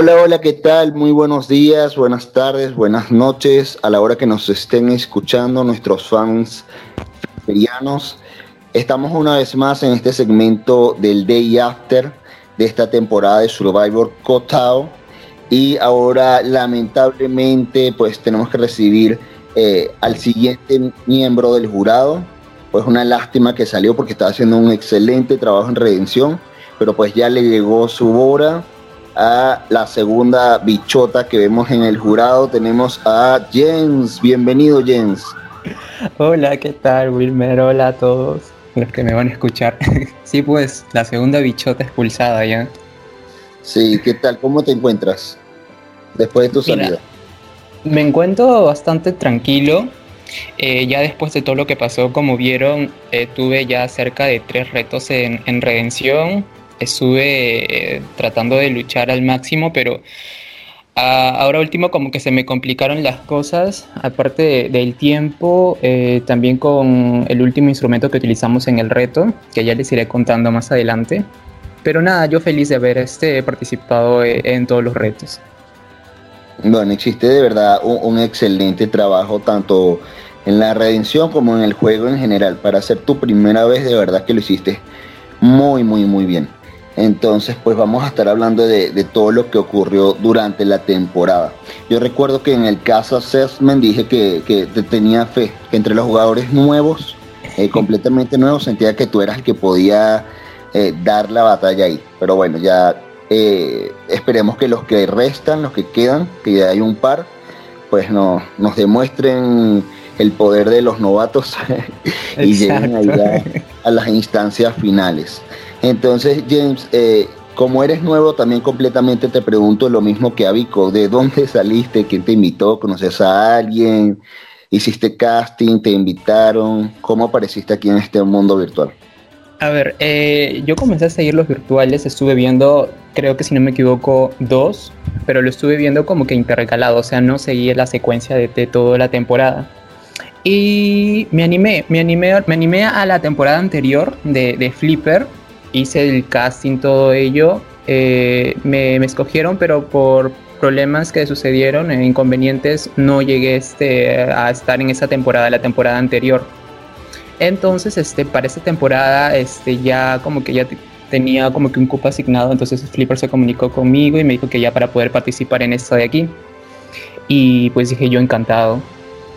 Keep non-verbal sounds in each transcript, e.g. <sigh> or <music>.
Hola, hola, ¿qué tal? Muy buenos días, buenas tardes, buenas noches a la hora que nos estén escuchando nuestros fans ferianos. Estamos una vez más en este segmento del Day After de esta temporada de Survivor Cotao y ahora lamentablemente pues tenemos que recibir eh, al siguiente miembro del jurado. Pues una lástima que salió porque estaba haciendo un excelente trabajo en redención, pero pues ya le llegó su hora a la segunda bichota que vemos en el jurado. Tenemos a Jens. Bienvenido, Jens. Hola, ¿qué tal, Wilmer? Hola a todos los que me van a escuchar. <laughs> sí, pues la segunda bichota expulsada ya. Sí, ¿qué tal? ¿Cómo te encuentras después de tu salida? Me encuentro bastante tranquilo. Eh, ya después de todo lo que pasó, como vieron, eh, tuve ya cerca de tres retos en, en redención estuve eh, tratando de luchar al máximo, pero ah, ahora último como que se me complicaron las cosas, aparte del tiempo, eh, también con el último instrumento que utilizamos en el reto, que ya les iré contando más adelante. Pero nada, yo feliz de haber este, participado eh, en todos los retos. Bueno, hiciste de verdad un, excelente trabajo tanto en la redención como en el juego en general. Para ser tu primera vez, de verdad que lo hiciste muy, muy, muy bien. Entonces, pues vamos a estar hablando de, todo lo que ocurrió durante la temporada. Yo recuerdo que en el caso assessment dije que, que tenía fe, que entre los jugadores nuevos, eh, completamente nuevos, sentía que tú eras el que podía eh, dar la batalla ahí. Pero bueno, ya eh, esperemos que los que restan, los que quedan, que ya hay un par, pues no, nos demuestren el poder de los novatos <laughs> y lleguen allá a las instancias finales. Entonces, James, eh, como eres nuevo, también completamente te pregunto lo mismo que a Vico. ¿De dónde <laughs> saliste? ¿Quién te invitó? ¿Conoces a alguien? ¿Hiciste casting? ¿Te invitaron? ¿Cómo apareciste aquí en este mundo virtual? A ver, eh, yo comencé a seguir los virtuales, estuve viendo, creo que si no me equivoco, dos, pero lo estuve viendo como que intercalado, o sea, no seguí la secuencia de, toda la temporada. Y me animé, me animé, me animé a la temporada anterior de, de Flipper, hice el casting, todo ello, eh, me, escogieron, pero por problemas que sucedieron, eh, inconvenientes, no llegué este, a estar en esa temporada, la temporada anterior. Entonces, este, para esta temporada, este, ya como que ya tenía como que un cupo asignado, entonces Flipper se comunicó conmigo y me dijo que ya para poder participar en esta de aquí. Y pues dije yo encantado.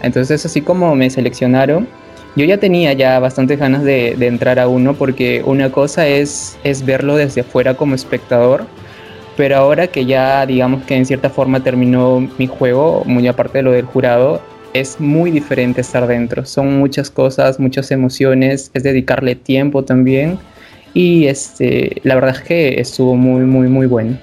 Entonces así como me seleccionaron, yo ya tenía ya bastantes ganas de, entrar a uno porque una cosa es, es verlo desde afuera como espectador, pero ahora que ya digamos que en cierta forma terminó mi juego, muy aparte de lo del jurado, es muy diferente estar dentro. Son muchas cosas, muchas emociones, es dedicarle tiempo también y este, la verdad es que estuvo muy, muy, muy bueno.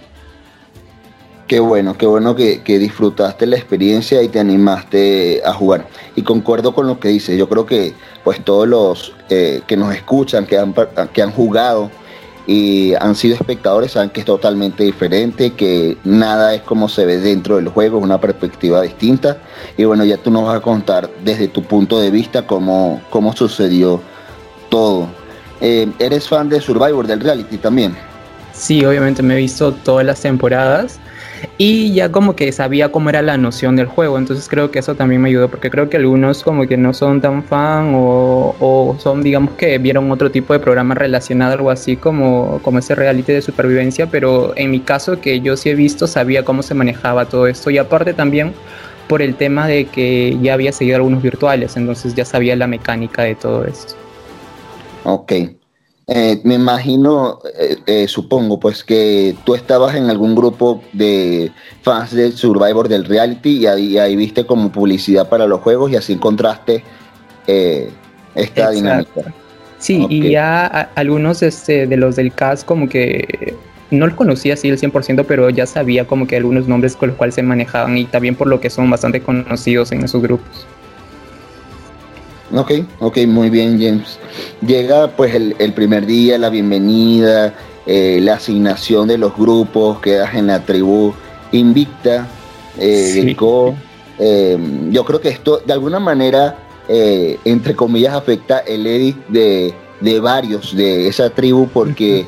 Qué bueno, qué bueno que, disfrutaste la experiencia y te animaste a jugar. Y concuerdo con lo que dices. Yo creo que pues todos los eh, que nos escuchan, que han, jugado y han sido espectadores, saben que es totalmente diferente, que nada es como se ve dentro del juego, es una perspectiva distinta. Y bueno, ya tú nos vas a contar desde tu punto de vista cómo, cómo sucedió todo. Eh, ¿Eres fan de Survivor, del reality también? Sí, obviamente me he visto todas las temporadas <laughs> y ya como que sabía cómo era la noción del juego, entonces creo que eso también me ayudó porque creo que algunos como que no son tan fan o, son digamos que vieron otro tipo de programa relacionado algo así como, como ese reality de supervivencia, pero en mi caso que yo sí he visto sabía cómo se manejaba todo esto y aparte también por el tema de que ya había seguido algunos virtuales, entonces ya sabía la mecánica de todo esto. Ok, eh, me imagino, eh, eh, supongo, pues que tú estabas en algún grupo de fans de Survivor del reality y ahí, viste como publicidad para los juegos y así encontraste esta dinámica. Sí, y ya algunos este, de los del cast como que no los conocía así el 100%, pero ya sabía como que algunos nombres con los cuales se manejaban y también por lo que son bastante conocidos en esos grupos. Ok, ok, muy bien James. Llega pues el, primer día, la bienvenida, eh, la asignación de los grupos, quedas en la tribu invicta, eh, em, yo creo que esto de alguna manera, eh, entre comillas, afecta el edit de, varios de esa tribu porque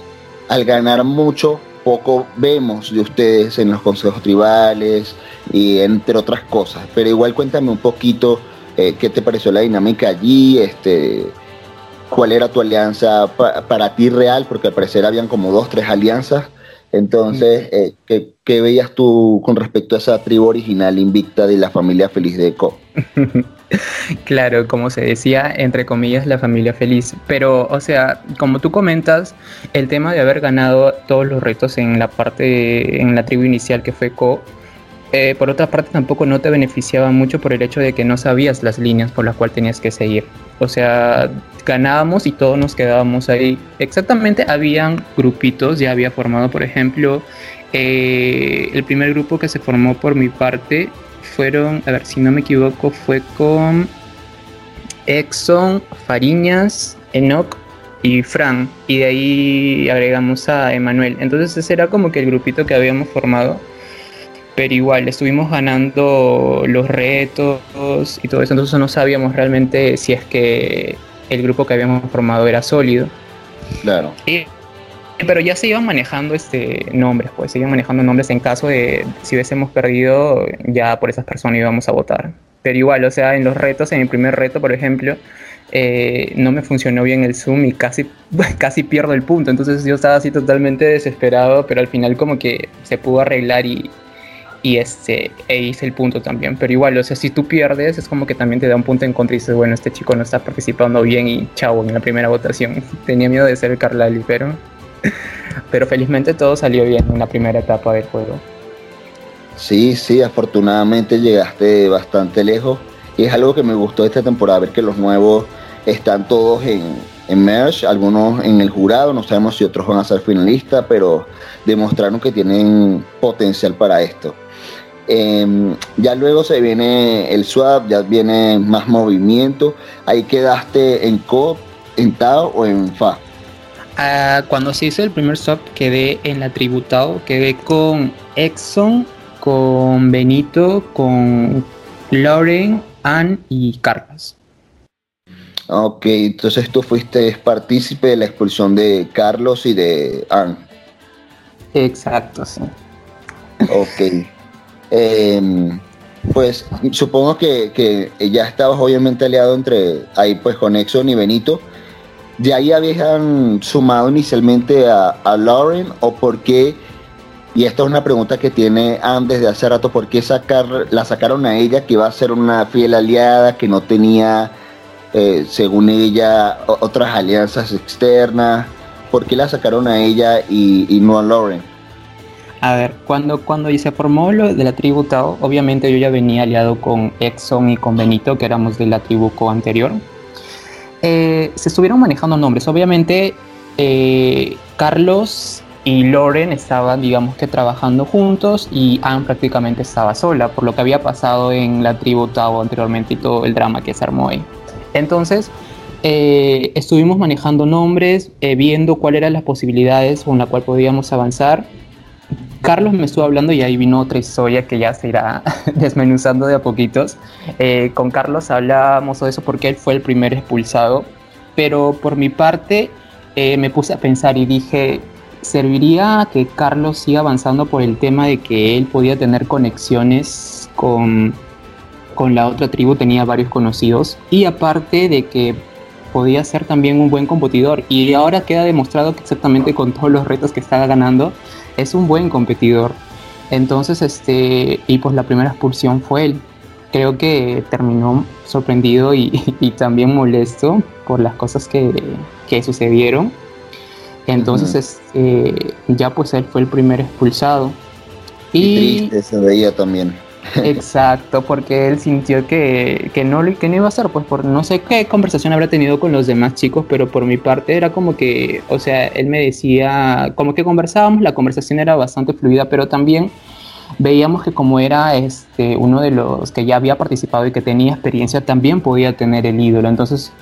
al ganar mucho poco vemos de ustedes en los consejos tribales y entre otras cosas. Pero igual cuéntame un poquito eh, qué te pareció la dinámica allí, este, cuál era tu alianza para ti real, porque al parecer habían como dos, tres alianzas. Entonces, eh, ¿qué, veías tú con respecto a esa tribu original invicta de la familia feliz de Eco? <laughs> claro, como se decía, entre comillas, la familia feliz. Pero, o sea, como tú comentas, el tema de haber ganado todos los retos en la parte, en la tribu inicial que fue Co, eh, por otra parte tampoco no te beneficiaba mucho por el hecho de que no sabías las líneas por las cuales tenías que seguir. O sea, ganábamos y todos nos quedábamos ahí. Exactamente, habían grupitos, ya había formado, por ejemplo, eh, el primer grupo que se formó por mi parte fueron, a ver si no me equivoco, fue con Exxon, Fariñas, Enoch y Fran. Y de ahí agregamos a Emanuel. Entonces ese era como que el grupito que habíamos formado. Pero igual, estuvimos ganando los retos y todo eso. Entonces no sabíamos realmente si es que el grupo que habíamos formado era sólido. Claro. pero ya se iban manejando este nombres, pues se iban manejando nombres en caso de si hubiésemos perdido, ya por esas personas íbamos a votar. Pero igual, o sea, en los retos, en el primer reto, por ejemplo, eh, no me funcionó bien el Zoom y casi, <laughs> casi pierdo el punto. Entonces yo estaba así totalmente desesperado, pero al final como que se pudo arreglar y, y este, e hice el punto también. Pero igual, o sea, si tú pierdes, es como que también te da un punto en contra y dices, bueno, este chico no está participando bien y chao en la primera votación. <laughs> Tenía miedo de ser Carlali, pero, <laughs> pero felizmente todo salió bien en la primera etapa del juego. Sí, sí, afortunadamente llegaste bastante lejos. Y es algo que me gustó esta temporada, ver que los nuevos están todos en, en Merge, algunos en el jurado, no sabemos si otros van a ser finalistas, pero demostraron que tienen potencial para esto. Em, ya luego se viene el swap, ya viene más movimiento. Ahí quedaste en Co, en Tao o en Fa. Ah, cuando se hizo el primer swap quedé en la tributado, quedé con Exxon, con Benito, con Lauren, Ann y Carlos. Ok, entonces tú fuiste partícipe de la expulsión de Carlos y de Ann. Exacto, sí. Ok. Em, pues supongo que, ya estabas obviamente aliado entre ahí pues con Exxon y Benito. ¿De ahí habían sumado inicialmente a, Lauren o por qué? Y esta es una pregunta que tiene antes de hace rato, ¿por qué sacar, la sacaron a ella que iba a ser una fiel aliada, que no tenía, eh, según ella, otras alianzas externas? ¿Por qué la sacaron a ella y no a Lauren? A ver, cuando, cuando se formó lo de la tribu Tao, obviamente yo ya venía aliado con Exxon y con Benito, que éramos de la tribu Co anterior. Eh, se estuvieron manejando nombres. Obviamente, eh, Carlos y Loren estaban, digamos que, trabajando juntos y Anne prácticamente estaba sola, por lo que había pasado en la tribu Tao anteriormente y todo el drama que se armó ahí. Entonces, eh, estuvimos manejando nombres, viendo cuáles eran las posibilidades con las cuales podíamos avanzar Carlos me estuvo hablando y ahí vino otra historia que ya se irá <laughs> desmenuzando de a poquitos. Eh, con Carlos hablábamos de eso porque él fue el primer expulsado, pero por mi parte eh, me puse a pensar y dije, ¿serviría que Carlos siga avanzando por el tema de que él podía tener conexiones con, con la otra tribu, tenía varios conocidos, y aparte de que podía ser también un buen competidor, y ahora queda demostrado que exactamente con todos los retos que estaba ganando, es un buen competidor. Entonces, este, y pues la primera expulsión fue él. Creo que terminó sorprendido y, <laughs> también molesto por las cosas que, que sucedieron. Entonces, este, ya pues él fue el primer expulsado. Y, triste se veía también. Exacto, porque él sintió que, no, que no iba a ser, pues por no sé qué conversación habrá tenido con los demás chicos, pero por mi parte era como que, o sea, él me decía, como que conversábamos, la conversación era bastante fluida, pero también veíamos que como era este, uno de los que ya había participado y que tenía experiencia, también podía tener el ídolo. Entonces,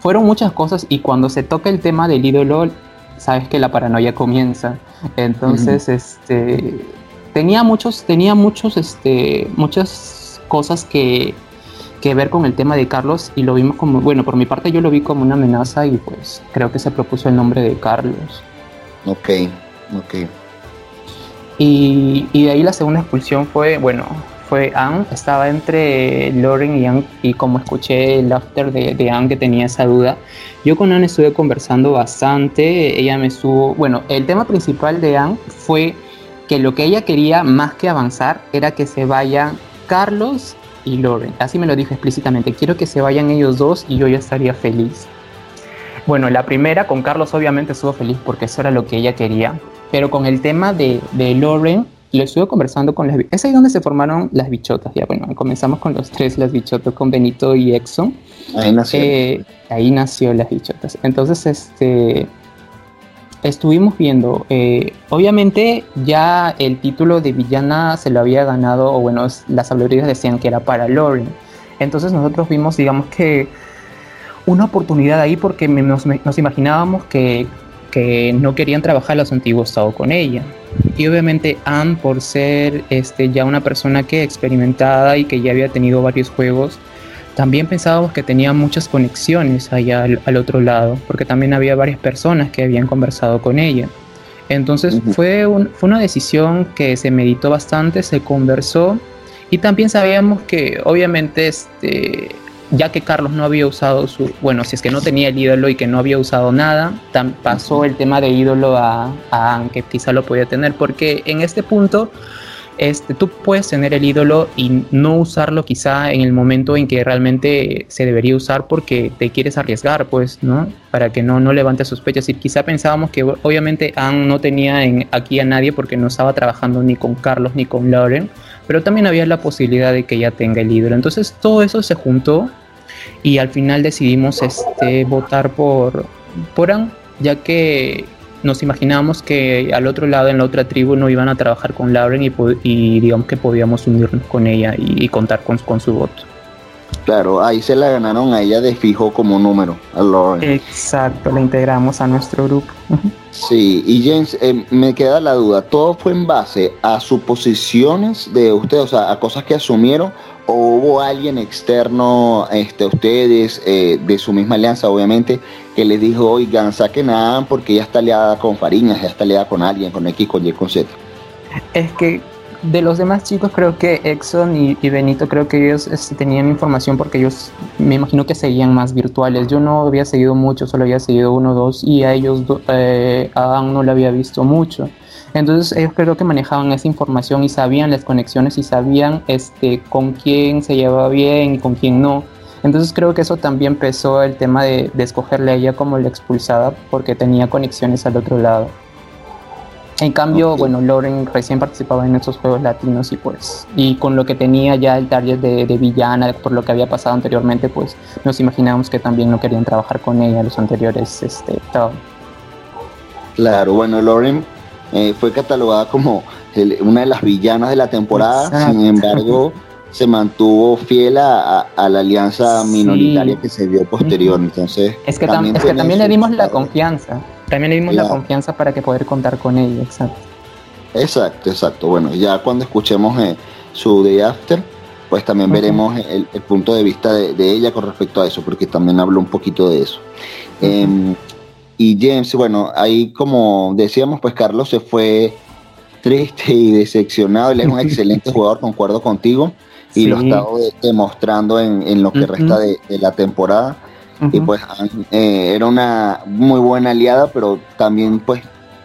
fueron muchas cosas y cuando se toca el tema del ídolo, sabes que la paranoia comienza. Entonces, este tenía muchos, tenía muchos, este, muchas cosas que, que ver con el tema de Carlos y lo vimos como, bueno, por mi parte yo lo vi como una amenaza y pues creo que se propuso el nombre de Carlos. Ok, ok. Y, y de ahí la segunda expulsión fue, bueno, fue Anne, estaba entre Lauren y Anne, y como escuché el after de, de Anne que tenía esa duda, yo con Anne estuve conversando bastante, ella me estuvo, bueno, el tema principal de Anne fue que lo que ella quería más que avanzar era que se vayan Carlos y Lauren, así me lo dijo explícitamente, quiero que se vayan ellos dos y yo ya estaría feliz. Bueno, la primera con Carlos obviamente estuvo feliz porque eso era lo que ella quería, pero con el tema de, de Lauren, lo estuve conversando con las... Es ahí donde se formaron las bichotas, ya bueno, comenzamos con los tres, las bichotas, con Benito y Exxon. Ahí nació. Eh, ahí nació las bichotas. Entonces, este... Estuvimos viendo, eh, obviamente ya el título de villana se lo había ganado, o bueno, las celebridades decían que era para Lauren. Entonces nosotros vimos, digamos que, una oportunidad ahí porque nos, nos imaginábamos que que no querían trabajar los antiguos estado con ella. Y obviamente Anne, por ser este, ya una persona que experimentada y que ya había tenido varios juegos, también pensábamos que tenía muchas conexiones allá al, otro lado, porque también había varias personas que habían conversado con ella. Entonces fue, un, fue una decisión que se meditó bastante, se conversó y también sabíamos que obviamente este, ya que Carlos no había usado su, bueno, si es que no tenía el ídolo y que no había usado nada, pasó el tema de ídolo a, a que quizá lo podía tener, porque en este punto este, tú puedes tener el ídolo y no usarlo quizá en el momento en que realmente se debería usar porque te quieres arriesgar, pues, ¿no? Para que no, no levante sospechas. Y quizá pensábamos que obviamente Anne no tenía en, aquí a nadie porque no estaba trabajando ni con Carlos ni con Lauren, pero también había la posibilidad de que ella tenga el ídolo. Entonces todo eso se juntó y al final decidimos este, votar por, por ya que nos imaginábamos que al otro lado, en la otra tribu, no iban a trabajar con Lauren y, y digamos que podíamos unirnos con ella y, contar con, con, su voto. Claro, ahí se la ganaron a ella de fijo como número, a Lauren. Exacto, la integramos a nuestro grupo. Sí, y James, eh, me queda la duda, ¿todo fue en base a suposiciones de ustedes, o sea, a cosas que asumieron, o hubo alguien externo este, a ustedes, eh, de su misma alianza, obviamente, que les dijo, oigan, saquen a porque ya está aliada con Fariñas, ya está aliada con alguien, con X, con Y, con Z. Es que de los demás chicos creo que Exxon y, Benito creo que ellos este, tenían información porque ellos me imagino que seguían más virtuales. Yo no había seguido mucho, solo había seguido uno o dos y a ellos eh, a no le había visto mucho. Entonces ellos creo que manejaban esa información y sabían las conexiones y sabían este, con quién se llevaba bien y con quién no. Entonces creo que eso también pesó el tema de, de escogerle a ella como la expulsada porque tenía conexiones al otro lado. En cambio, bueno, Lauren recién participaba en estos juegos latinos y pues, y con lo que tenía ya el target de, de, villana, por lo que había pasado anteriormente, pues nos imaginábamos que también no querían trabajar con ella los anteriores, este, todo. Claro, bueno, Lauren eh, fue catalogada como una de las villanas de la temporada, sin embargo <laughs> se mantuvo fiel a, la alianza minoritaria que se vio posterior, entonces... Es que también, es que también le dimos la confianza, también le dimos la confianza para que poder contar con ella, exacto. Exacto, exacto, bueno, ya cuando escuchemos eh, su Day After, pues también veremos el, punto de vista de, ella con respecto a eso, porque también habló un poquito de eso. Y James, bueno, ahí como decíamos, pues Carlos se fue triste y decepcionado. Él es un <laughs> excelente jugador, concuerdo contigo. Y lo está demostrando en, lo que resta de, la temporada. Y pues eh, era una muy buena aliada, pero también pues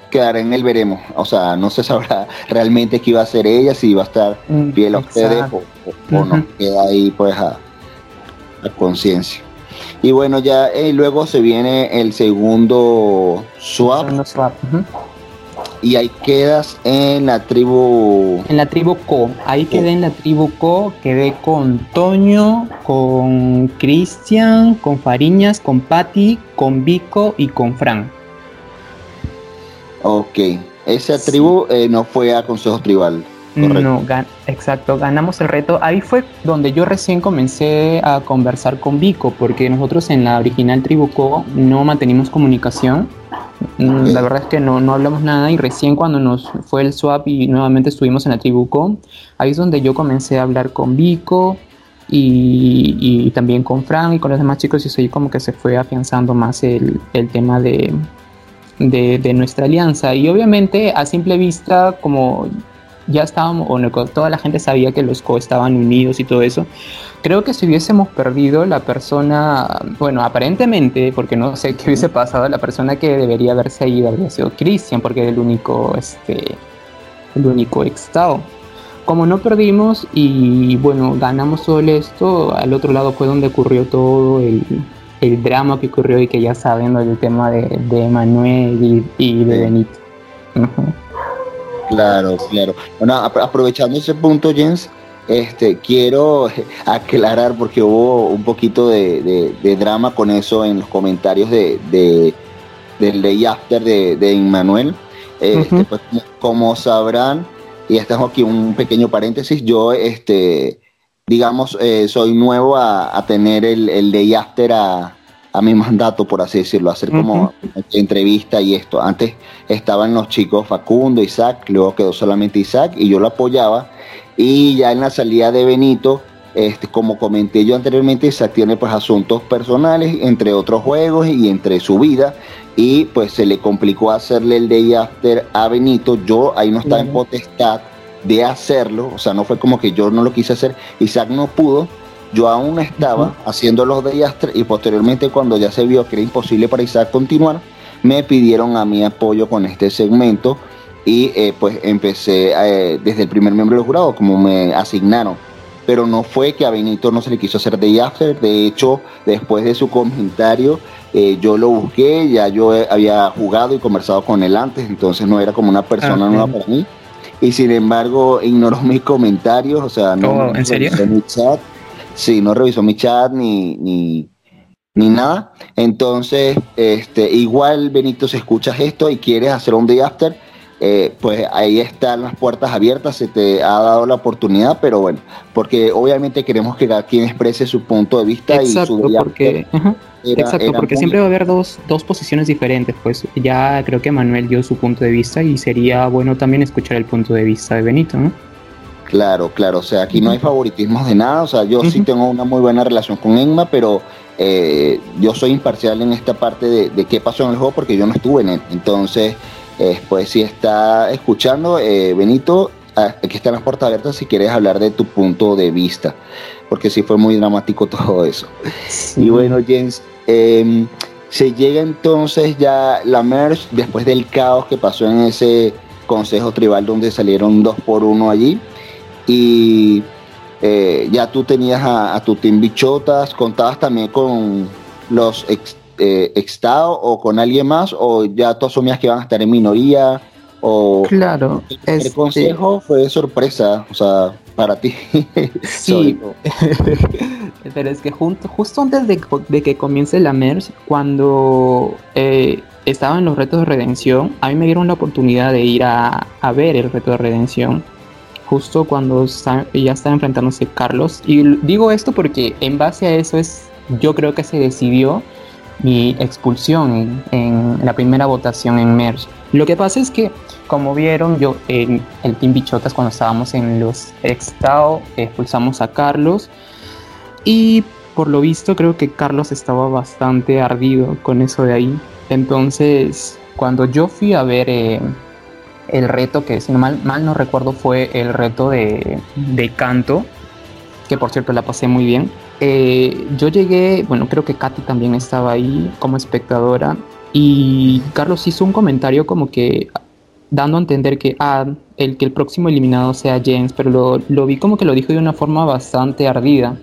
quedará en el veremos. O sea, no se sabrá <laughs> realmente qué iba a hacer ella, si iba a estar mm, fiel a ustedes o, no. Queda ahí pues a, a conciencia. Y bueno, ya eh, luego se viene el segundo swap. Y ahí quedas en la tribu. En la tribu Co. Ahí quedé en la tribu Co. Quedé con Toño, con Cristian, con Fariñas, con Patti, con Vico y con Fran. Ok. Esa tribu eh, no fue a Consejo Tribal. No, exacto, ganamos el reto. Ahí fue donde yo recién comencé a conversar con Vico, porque nosotros en la original Tribuco no mantenimos comunicación. Mm, la verdad es que no, no hablamos nada y recién cuando nos fue el swap y nuevamente estuvimos en la Tribuco, ahí es donde yo comencé a hablar con Vico y, también con Frank y con los demás chicos y ahí como que se fue afianzando más el, el tema de, de, de, nuestra alianza. Y obviamente a simple vista, como ya estábamos, o toda la gente sabía que los co estaban unidos y todo eso, creo que si hubiésemos perdido la persona, bueno, aparentemente, porque no sé qué hubiese pasado, la persona que debería haberse ido habría sido Christian, porque era el único, este, el único extao. Como no perdimos y bueno, ganamos todo esto, al otro lado fue donde ocurrió todo el, el drama que ocurrió y que ya saben del tema de, de Manuel y, de Benito. Claro, claro. Bueno, aprovechando ese punto, Jens, este, quiero <laughs> aclarar porque hubo un poquito de, drama con eso en los comentarios de, del Day After de, de Immanuel. Este, pues, como sabrán, y estamos aquí un pequeño paréntesis, yo este, digamos, eh, soy nuevo a, tener el, el, day after a, mi mandato, por así decirlo, hacer como entrevista y esto. Antes estaban los chicos Facundo, Isaac, luego quedó solamente Isaac y yo lo apoyaba. Y ya en la salida de Benito, este, como comenté yo anteriormente, Isaac tiene pues asuntos personales, entre otros juegos y entre su vida. Y pues se le complicó hacerle el day after a Benito. Yo ahí no estaba en potestad de hacerlo, o sea, no fue como que yo no lo quise hacer, Isaac no pudo, yo aún estaba haciendo los de Yastre y posteriormente cuando ya se vio que era imposible para Isaac continuar, me pidieron a mi apoyo con este segmento y eh, pues empecé eh, desde el primer miembro del jurado como me asignaron. Pero no fue que a Benito no se le quiso hacer de after, de hecho después de su comentario eh, yo lo busqué, ya yo había jugado y conversado con él antes, entonces no era como una persona nueva para mí. Y sin embargo ignoró <laughs> mis comentarios, o sea, no, ¿En serio? chat, sí, no revisó mi chat ni, ni, ni nada. Entonces, este, igual Benito, si escuchas esto y quieres hacer un day after, eh, pues ahí están las puertas abiertas, se te ha dado la oportunidad, pero bueno, porque obviamente queremos que cada quien exprese su punto de vista y su porque, Exacto, porque siempre va a haber dos, dos, posiciones diferentes, pues ya creo que Manuel dio su punto de vista y sería bueno también escuchar el punto de vista de Benito, ¿no? Claro, claro, o sea, aquí no hay favoritismos de nada, o sea, yo sí tengo una muy buena relación con Enma, pero eh, yo soy imparcial en esta parte de, de qué pasó en el juego porque yo no estuve en él, entonces pues si está escuchando, eh, Benito, aquí están las puertas abiertas si quieres hablar de tu punto de vista, porque sí fue muy dramático <laughs> todo eso. Y bueno, Jens, em, se llega entonces ya la merge después del caos que pasó en ese consejo tribal donde salieron dos por uno allí. Y eh, ya tú tenías a, a, tu team bichotas, contabas también con los ex eh, o con alguien más o ya tú asumías que iban a estar en minoría o claro el, este consejo fue sorpresa o sea para ti <laughs> sí. <laughs> Pero es que justo antes de, que comience la MERS cuando eh, estaba en los retos de redención a mí me dieron la oportunidad de ir a, a ver el reto de redención justo cuando ya estaba enfrentándose Carlos y digo esto porque en base a eso es yo creo que se decidió mi expulsión en, la primera votación en MERS. Lo que pasa es que, como vieron, yo en el Team Bichotas, cuando estábamos en los Extao, expulsamos a Carlos. Y por lo visto, creo que Carlos estaba bastante ardido con eso de ahí. Entonces, cuando yo fui a ver eh, el reto, que si no mal, mal no recuerdo, fue el reto de, de canto, que por cierto la pasé muy bien eh, yo llegué, bueno, creo que Katy también estaba ahí como espectadora y Carlos hizo un comentario como que dando a entender que, ah, el que el próximo eliminado sea James, pero lo, lo vi como que lo dijo de una forma bastante ardida.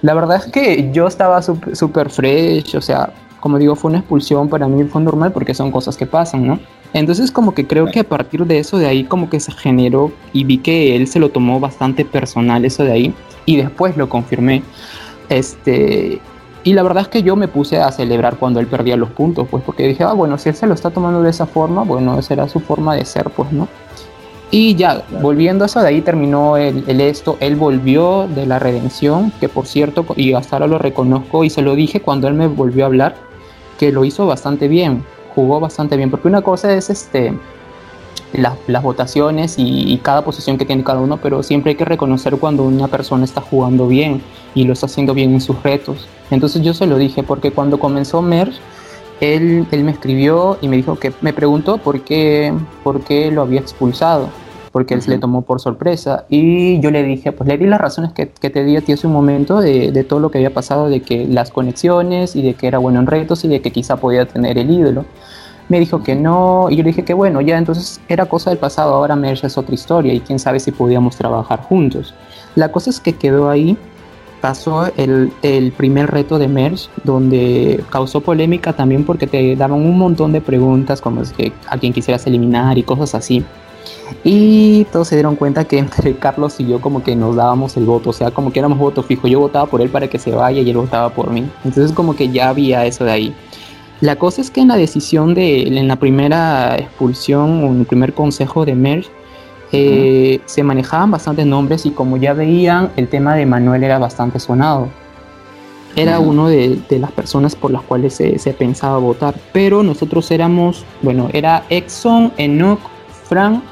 La verdad es que yo estaba súper fresh, o sea, como digo, fue una expulsión para mí, fue normal porque son cosas que pasan, ¿no? Entonces como que creo que a partir de eso, de ahí como que se generó y vi que él se lo tomó bastante personal eso de ahí y después lo confirmé. Este, y la verdad es que yo me puse a celebrar cuando él perdía los puntos, pues porque dije, ah, bueno, si él se lo está tomando de esa forma, bueno, esa era su forma de ser, pues, ¿no? Y ya, volviendo a eso, de ahí terminó el, esto, él volvió de la redención, que por cierto, y hasta ahora lo reconozco y se lo dije cuando él me volvió a hablar, que lo hizo bastante bien, jugó bastante bien, porque una cosa es este las votaciones y, cada posición que tiene cada uno, pero siempre hay que reconocer cuando una persona está jugando bien y lo está haciendo bien en sus retos. Entonces yo se lo dije porque cuando comenzó Merge, él, él me escribió y me dijo que me preguntó por qué, por qué lo había expulsado, porque él se le tomó por sorpresa. Y yo le dije, pues le di las razones que, que te di a ti hace un momento de, de, todo lo que había pasado, de que las conexiones y de que era bueno en retos y de que quizá podía tener el ídolo. Me dijo que no, y yo le dije que bueno, ya entonces era cosa del pasado, ahora Merge es otra historia y quién sabe si podíamos trabajar juntos. La cosa es que quedó ahí pasó el, el, primer reto de Merge, donde causó polémica también porque te daban un montón de preguntas como es que a quien quisieras eliminar y cosas así. Y todos se dieron cuenta que entre <laughs> Carlos y yo como que nos dábamos el voto, o sea, como que éramos voto fijo. Yo votaba por él para que se vaya y él votaba por mí. Entonces como que ya había eso de ahí. La cosa es que en la decisión de, en la primera expulsión o en el primer consejo de Merge, eh, se manejaban bastantes nombres y como ya veían, el tema de Manuel era bastante sonado. Era uno de, de, las personas por las cuales se, se, pensaba votar. Pero nosotros éramos, bueno, era Exxon, Enoch, Frank,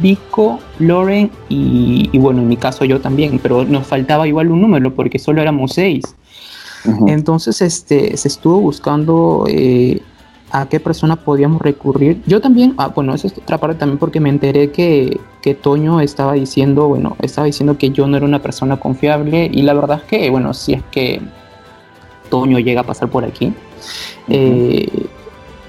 Vico, Loren y, y, bueno, en mi caso yo también. Pero nos faltaba igual un número porque solo éramos seis. Uh -huh. Entonces este, se estuvo buscando eh, a qué persona podíamos recurrir. Yo también, ah, bueno, eso es otra parte también porque me enteré que, que Toño estaba diciendo, bueno, estaba diciendo que yo no era una persona confiable y la verdad es que, bueno, si es que Toño llega a pasar por aquí, uh -huh. eh,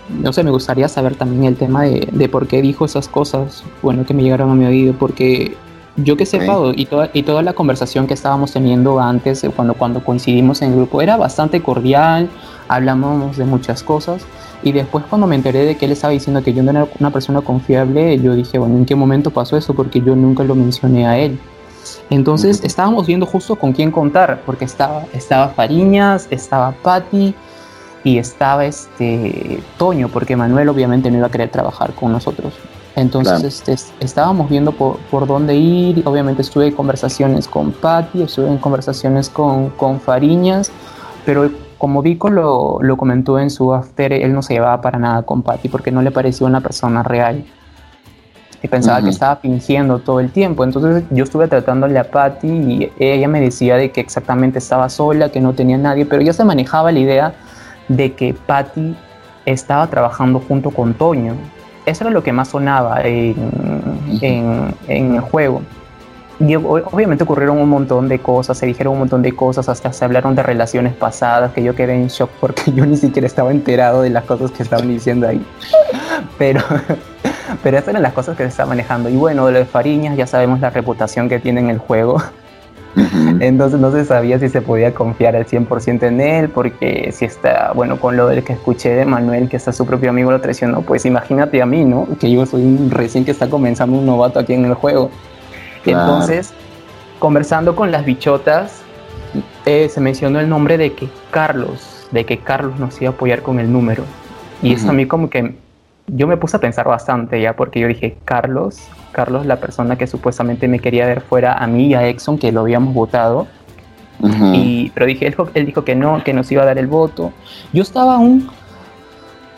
no sé, me gustaría saber también el tema de, de, por qué dijo esas cosas, bueno, que me llegaron a mi oído, porque yo que sepa, y, toda, y toda la conversación que estábamos teniendo antes, eh, cuando, cuando coincidimos en el grupo, era bastante cordial, hablamos de muchas cosas, y después cuando me enteré de que él estaba diciendo que yo no era una persona confiable, yo dije, bueno, ¿en qué momento pasó eso? Porque yo nunca lo mencioné a él. Entonces estábamos viendo justo con quién contar, porque estaba, estaba Fariñas, estaba Patti y estaba este Toño, porque Manuel obviamente no iba a querer trabajar con nosotros. Entonces claro. este, estábamos viendo por, por, dónde ir, obviamente estuve en conversaciones con Patti, estuve en conversaciones con, con Fariñas, pero como Vico lo, lo, comentó en su after, él no se llevaba para nada con Patty porque no le pareció una persona real. Y pensaba uh -huh. que estaba fingiendo todo el tiempo. Entonces yo estuve tratándole a Patty y ella me decía de que exactamente estaba sola, que no tenía nadie, pero ya se manejaba la idea de que Patty estaba trabajando junto con Toño. Eso era lo que más sonaba en, en, en el juego. Y obviamente ocurrieron un montón de cosas, se dijeron un montón de cosas, hasta se hablaron de relaciones pasadas, que yo quedé en shock porque <laughs> yo ni siquiera estaba enterado de las cosas que estaban diciendo ahí. Pero, <laughs> pero esas eran las cosas que se estaban manejando. Y bueno, de lo de Fariñas ya sabemos la reputación que tiene en el juego. Entonces no se sabía si se podía confiar al 100% en él, porque si está, bueno, con lo del que escuché de Manuel, que está su propio amigo lo traicionó, pues imagínate a mí, ¿no? Que yo soy un recién que está comenzando un novato aquí en el juego. Claro. Entonces, conversando con las bichotas, eh, se mencionó el nombre de que Carlos, de que Carlos nos iba a apoyar con el número. Y uh -huh. eso a mí como que yo me puse a pensar bastante ya, porque yo dije, Carlos, Carlos, la persona que supuestamente me quería ver fuera a mí y a Exxon, que lo habíamos votado. Uh -huh. y, pero dije, él, él dijo que no, que nos iba a dar el voto. Yo estaba un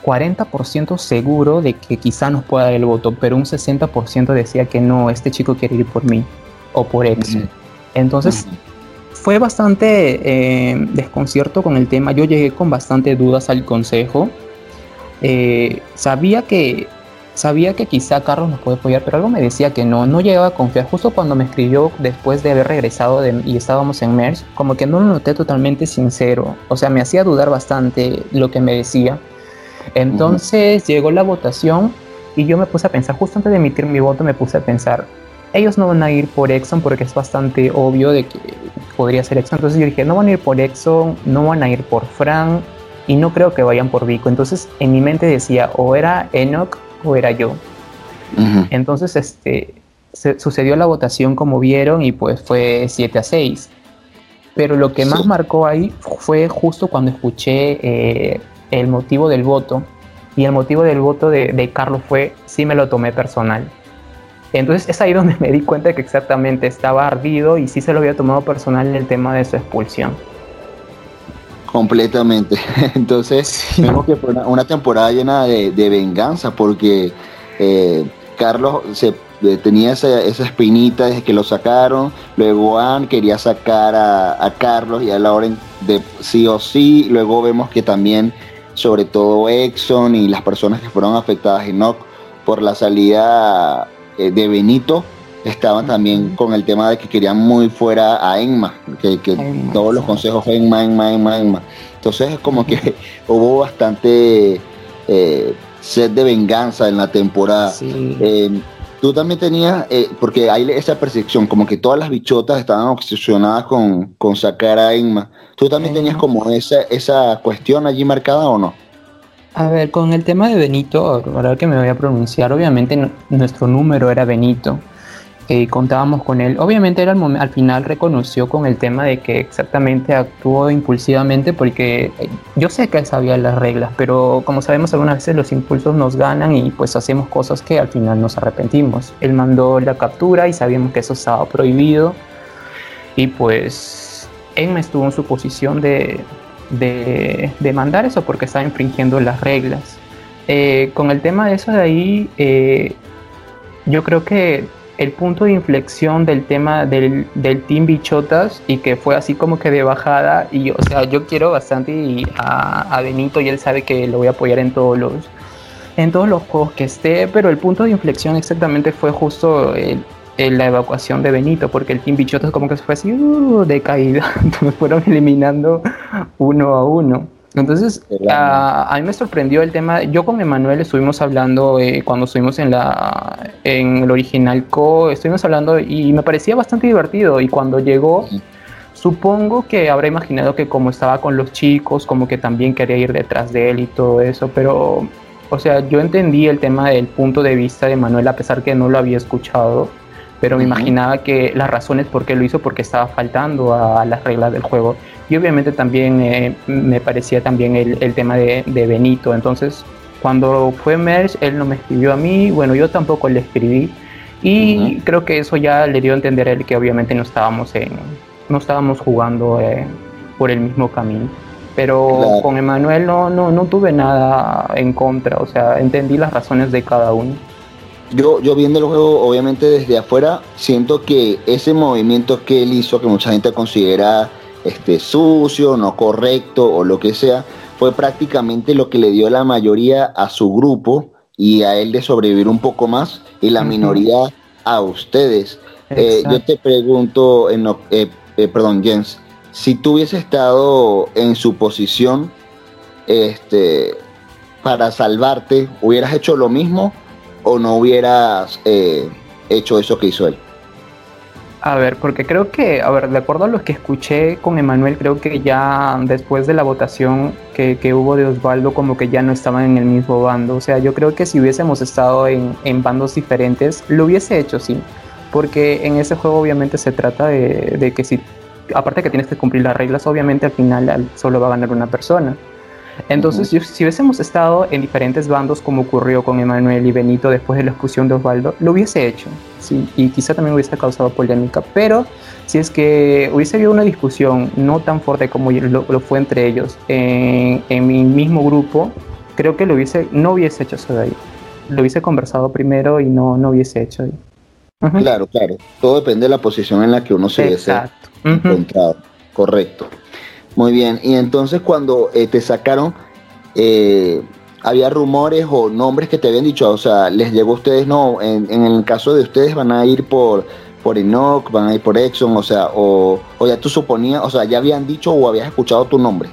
40% seguro de que quizá nos pueda dar el voto, pero un 60% decía que no, este chico quiere ir por mí o por ex. Uh -huh. Entonces uh -huh. fue bastante eh, desconcierto con el tema. Yo llegué con bastante dudas al consejo. Eh, sabía que sabía que quizá Carlos nos puede apoyar, pero algo me decía que no, no llegaba a confiar. Justo cuando me escribió después de haber regresado de, y estábamos en Merge, como que no lo noté totalmente sincero. O sea, me hacía dudar bastante lo que me decía. Entonces uh -huh. llegó la votación y yo me puse a pensar, justo antes de emitir mi voto, me puse a pensar, ellos no van a ir por Exxon porque es bastante obvio de que podría ser Exxon. Entonces yo dije, no van a ir por Exxon, no van a ir por Frank y no creo que vayan por Vico. Entonces en mi mente decía, o era Enoch o era yo. Uh -huh. Entonces este, se, sucedió la votación como vieron y pues fue 7 a 6. Pero lo que más marcó ahí fue justo cuando escuché eh, el motivo del voto y el motivo del voto de, de, Carlos fue sí me lo tomé personal. Entonces es ahí donde <laughs> me di cuenta que exactamente estaba ardido y sí se lo había tomado personal en el tema de su expulsión. Completamente. <laughs> Entonces sí. vemos que fue una, una temporada llena de, de venganza porque eh, Carlos se eh, tenía esa, esa, espinita desde que lo sacaron, luego Anne quería sacar a, a Carlos y a Lauren de sí o sí, luego vemos que también sobre todo Exxon y las personas que fueron afectadas en NOC por la salida eh, de Benito, estaban también con el tema de que querían muy fuera a Enma, que, todos los consejos Enma, Enma, Enma, Enma. Entonces es como que <laughs> hubo bastante eh, sed de venganza en la temporada. Eh, tú también tenías, eh, porque hay esa percepción, como que todas las bichotas estaban obsesionadas con, con sacar a Enma. ¿Tú también tenías como esa, esa cuestión allí marcada o no? A ver, con el tema de Benito, ahora que me voy a pronunciar, obviamente nuestro número era Benito contábamos con él. Obviamente él al, al, final reconoció con el tema de que exactamente actuó impulsivamente porque eh, yo sé que él sabía las reglas, pero como sabemos algunas veces los impulsos nos ganan y pues hacemos cosas que al final nos arrepentimos. Él mandó la captura y sabíamos que eso estaba prohibido y pues Emma estuvo en su posición de, de, mandar eso porque estaba infringiendo las reglas. Eh, con el tema de eso de ahí, eh, yo creo que el punto de inflexión del tema del, del, Team Bichotas y que fue así como que de bajada. Y o sea, yo quiero bastante a, a, Benito y él sabe que lo voy a apoyar en todos los en todos los juegos que esté, pero el punto de inflexión exactamente fue justo el, la evacuación de Benito, porque el Team Bichotas como que se fue así uh, de caída, <laughs> entonces fueron eliminando uno a uno. Entonces, a, mí me sorprendió el tema. Yo con Emanuel estuvimos hablando eh, cuando estuvimos en la en el original Co, estuvimos hablando y me parecía bastante divertido. Y cuando llegó, supongo que habrá imaginado que como estaba con los chicos, como que también quería ir detrás de él y todo eso. Pero, o sea, yo entendí el tema del punto de vista de Emanuel a pesar que no lo había escuchado. Pero me imaginaba que las razones por qué lo hizo, porque estaba faltando a las reglas del juego y obviamente también eh, me parecía también el, tema de, Benito. Entonces, cuando fue Merch, él no me escribió a mí, bueno, yo tampoco le escribí. Y creo que eso ya le dio a entender a él que obviamente no estábamos, en, no estábamos jugando eh, por el mismo camino. Pero con Emanuel no, no, no tuve nada en contra, o sea, entendí las razones de cada uno. Yo, yo viendo el juego, obviamente desde afuera, siento que ese movimiento que él hizo, que mucha gente considera este, sucio, no correcto o lo que sea, fue prácticamente lo que le dio la mayoría a su grupo y a él de sobrevivir un poco más y la minoría a ustedes. Eh, yo te pregunto, en, eh, eh, perdón, Jens, si tú hubieses estado en su posición este, para salvarte, ¿hubieras hecho lo mismo o no hubieras hecho eso que hizo él? A ver, porque creo que, a ver, de acuerdo a lo que escuché con Emanuel, creo que ya después de la votación que, hubo de Osvaldo, como que ya no estaban en el mismo bando. O sea, yo creo que si hubiésemos estado en, bandos diferentes, lo hubiese hecho, sí. Porque en ese juego obviamente se trata de, de que si, aparte que tienes que cumplir las reglas, obviamente al final solo va a ganar una persona. Entonces, si hubiésemos estado en diferentes bandos, como ocurrió con Emanuel y Benito después de la expulsión de Osvaldo, lo hubiese hecho, sí, y quizá también hubiese causado polémica, pero si es que hubiese habido una discusión no tan fuerte como lo, fue entre ellos en, mi mismo grupo, creo que lo hubiese, no hubiese hecho eso de ahí. Lo hubiese conversado primero y no, no hubiese hecho ahí. Claro, claro. Todo depende de la posición en la que uno se hubiese encontrado. Correcto. Muy bien, y entonces cuando eh, te sacaron, eh, había rumores o nombres que te habían dicho, o sea, les llegó a ustedes, no, en, el caso de ustedes van a ir por, por Enoch, van a ir por Exxon, o sea, o, ya tú suponías, o sea, ya habían dicho o habías escuchado tu nombre,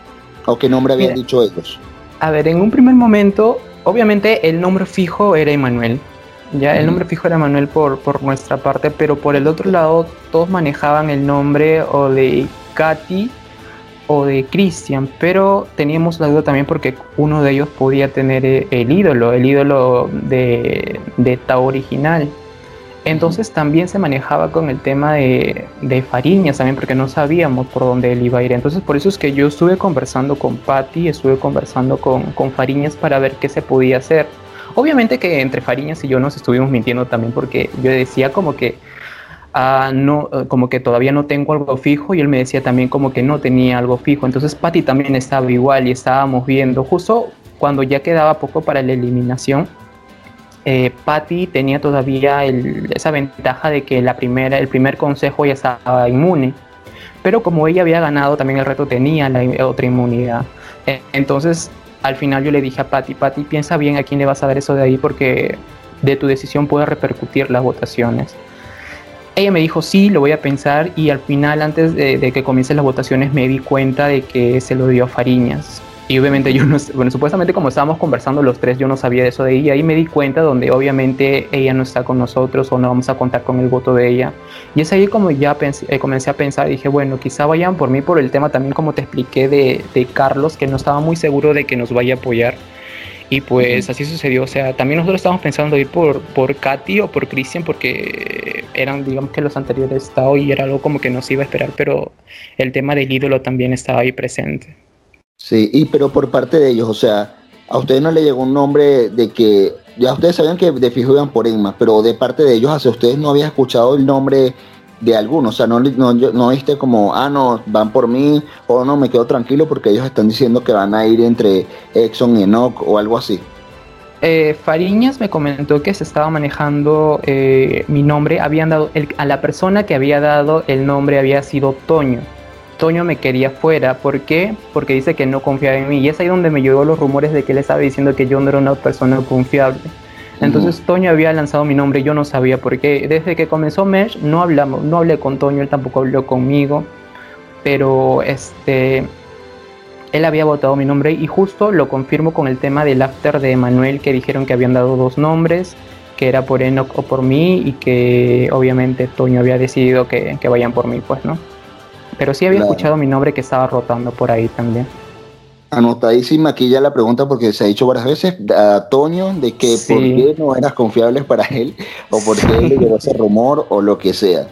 o qué nombre habían dicho ellos. A ver, en un primer momento, obviamente el nombre fijo era Emanuel. Ya el nombre fijo era Emanuel por, por nuestra parte, pero por el otro lado todos manejaban el nombre o de Katy o de Christian, pero teníamos la duda también porque uno de ellos podía tener eh, el ídolo, el ídolo de, de original. Entonces también se manejaba con el tema de, de, Fariñas también porque no sabíamos por dónde él iba a ir. Entonces por eso es que yo estuve conversando con Patty, estuve conversando con, con Fariñas para ver qué se podía hacer. Obviamente que entre Fariñas y yo nos estuvimos mintiendo también porque yo decía como que no, eh, como que todavía no tengo algo fijo y él me decía también como que no tenía algo fijo. Entonces Patty también estaba igual y estábamos viendo, justo cuando ya quedaba poco para la eliminación, eh, Patty tenía todavía esa ventaja de que la primera, el primer consejo ya estaba inmune. Pero como ella había ganado también el reto tenía la otra inmunidad. E, entonces al final yo le dije a Patty, Patty, piensa bien a quién le vas a dar eso de ahí porque de tu decisión puede repercutir las votaciones. Ella me dijo, sí, lo voy a pensar y al final, antes de, que comiencen las votaciones, me di cuenta de que se lo dio a Fariñas. Y obviamente yo no, bueno, supuestamente como estábamos conversando los tres, yo no sabía de eso de ella. Y me di cuenta donde obviamente ella no está con nosotros o no vamos a contar con el voto de ella. Y es ahí como ya pensé, eh, comencé a pensar y dije, bueno, quizá vayan por mí por el tema también como te expliqué de, de Carlos, que no estaba muy seguro de que nos vaya a apoyar. Y pues así sucedió. O sea, también nosotros estábamos pensando ir por, por Katy o por Christian porque eran, digamos que los anteriores estados y era algo como que nos iba a esperar, pero el tema del ídolo también estaba ahí presente. Sí, y pero por parte de ellos, o sea, a ustedes no le llegó un nombre de que, ya ustedes sabían que de fijo iban por Emma, pero de parte de ellos, hacia ustedes no había escuchado el nombre de alguno, o sea, no, no, no viste como, ah, no, van por mí, o no, me quedo tranquilo porque ellos están diciendo que van a ir entre Exxon y Enoch o algo así. Eh, Fariñas me comentó que se estaba manejando eh, mi nombre, habían dado, el, a la persona que había dado el nombre había sido Toño. Toño me quería fuera. ¿Por qué? Porque dice que no confiaba en mí. Y es ahí donde me llegó los rumores de que él estaba diciendo que yo no era una persona confiable. Entonces Toño había lanzado mi nombre, yo no sabía por qué. Desde que comenzó Mesh no hablamos, no hablé con Toño, él tampoco habló conmigo. Pero este él había votado mi nombre y justo lo confirmo con el tema del after de Manuel que dijeron que habían dado dos nombres, que era por Enoch o por mí y que obviamente Toño había decidido que, que vayan por mí, pues, ¿no? Pero sí había escuchado mi nombre que estaba rotando por ahí también. Anotadísima aquí ya la pregunta porque se ha dicho varias veces a Toño de que por qué no eras confiable para él o por qué le llegó ese rumor o lo que sea.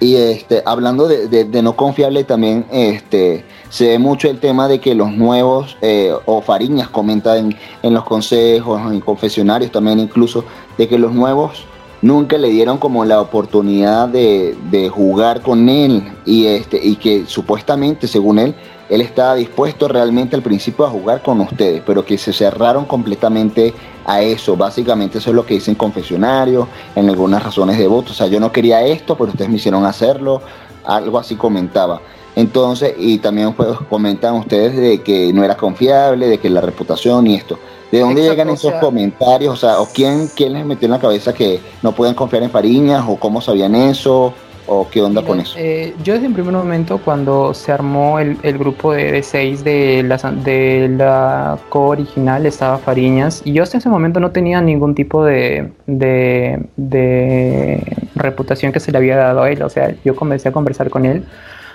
Y este, hablando de, no confiable también, este, se ve mucho el tema de que los nuevos, eh, o Fariñas comenta en, en, los consejos, en confesionarios también incluso, de que los nuevos nunca le dieron como la oportunidad de, jugar con él y, este, y que supuestamente, según él, él estaba dispuesto realmente al principio a jugar con ustedes, pero que se cerraron completamente a eso. Básicamente eso es lo que dicen confesionarios, en algunas razones de voto. O sea, yo no quería esto, pero ustedes me hicieron hacerlo. Algo así comentaba. Entonces, y también pues, comentan ustedes de que no era confiable, de que la reputación y esto. ¿De dónde llegan esos comentarios? O sea, ¿o quién, quién les metió en la cabeza que no pueden confiar en Fariñas? ¿O cómo sabían eso? ¿O qué onda con eso? Eh, yo desde el primer momento, cuando se armó el, el grupo de, de, seis de la, de la co-original, estaba Fariñas. Y yo hasta ese momento no tenía ningún tipo de, de, de reputación que se le había dado a él. O sea, yo comencé a conversar con él.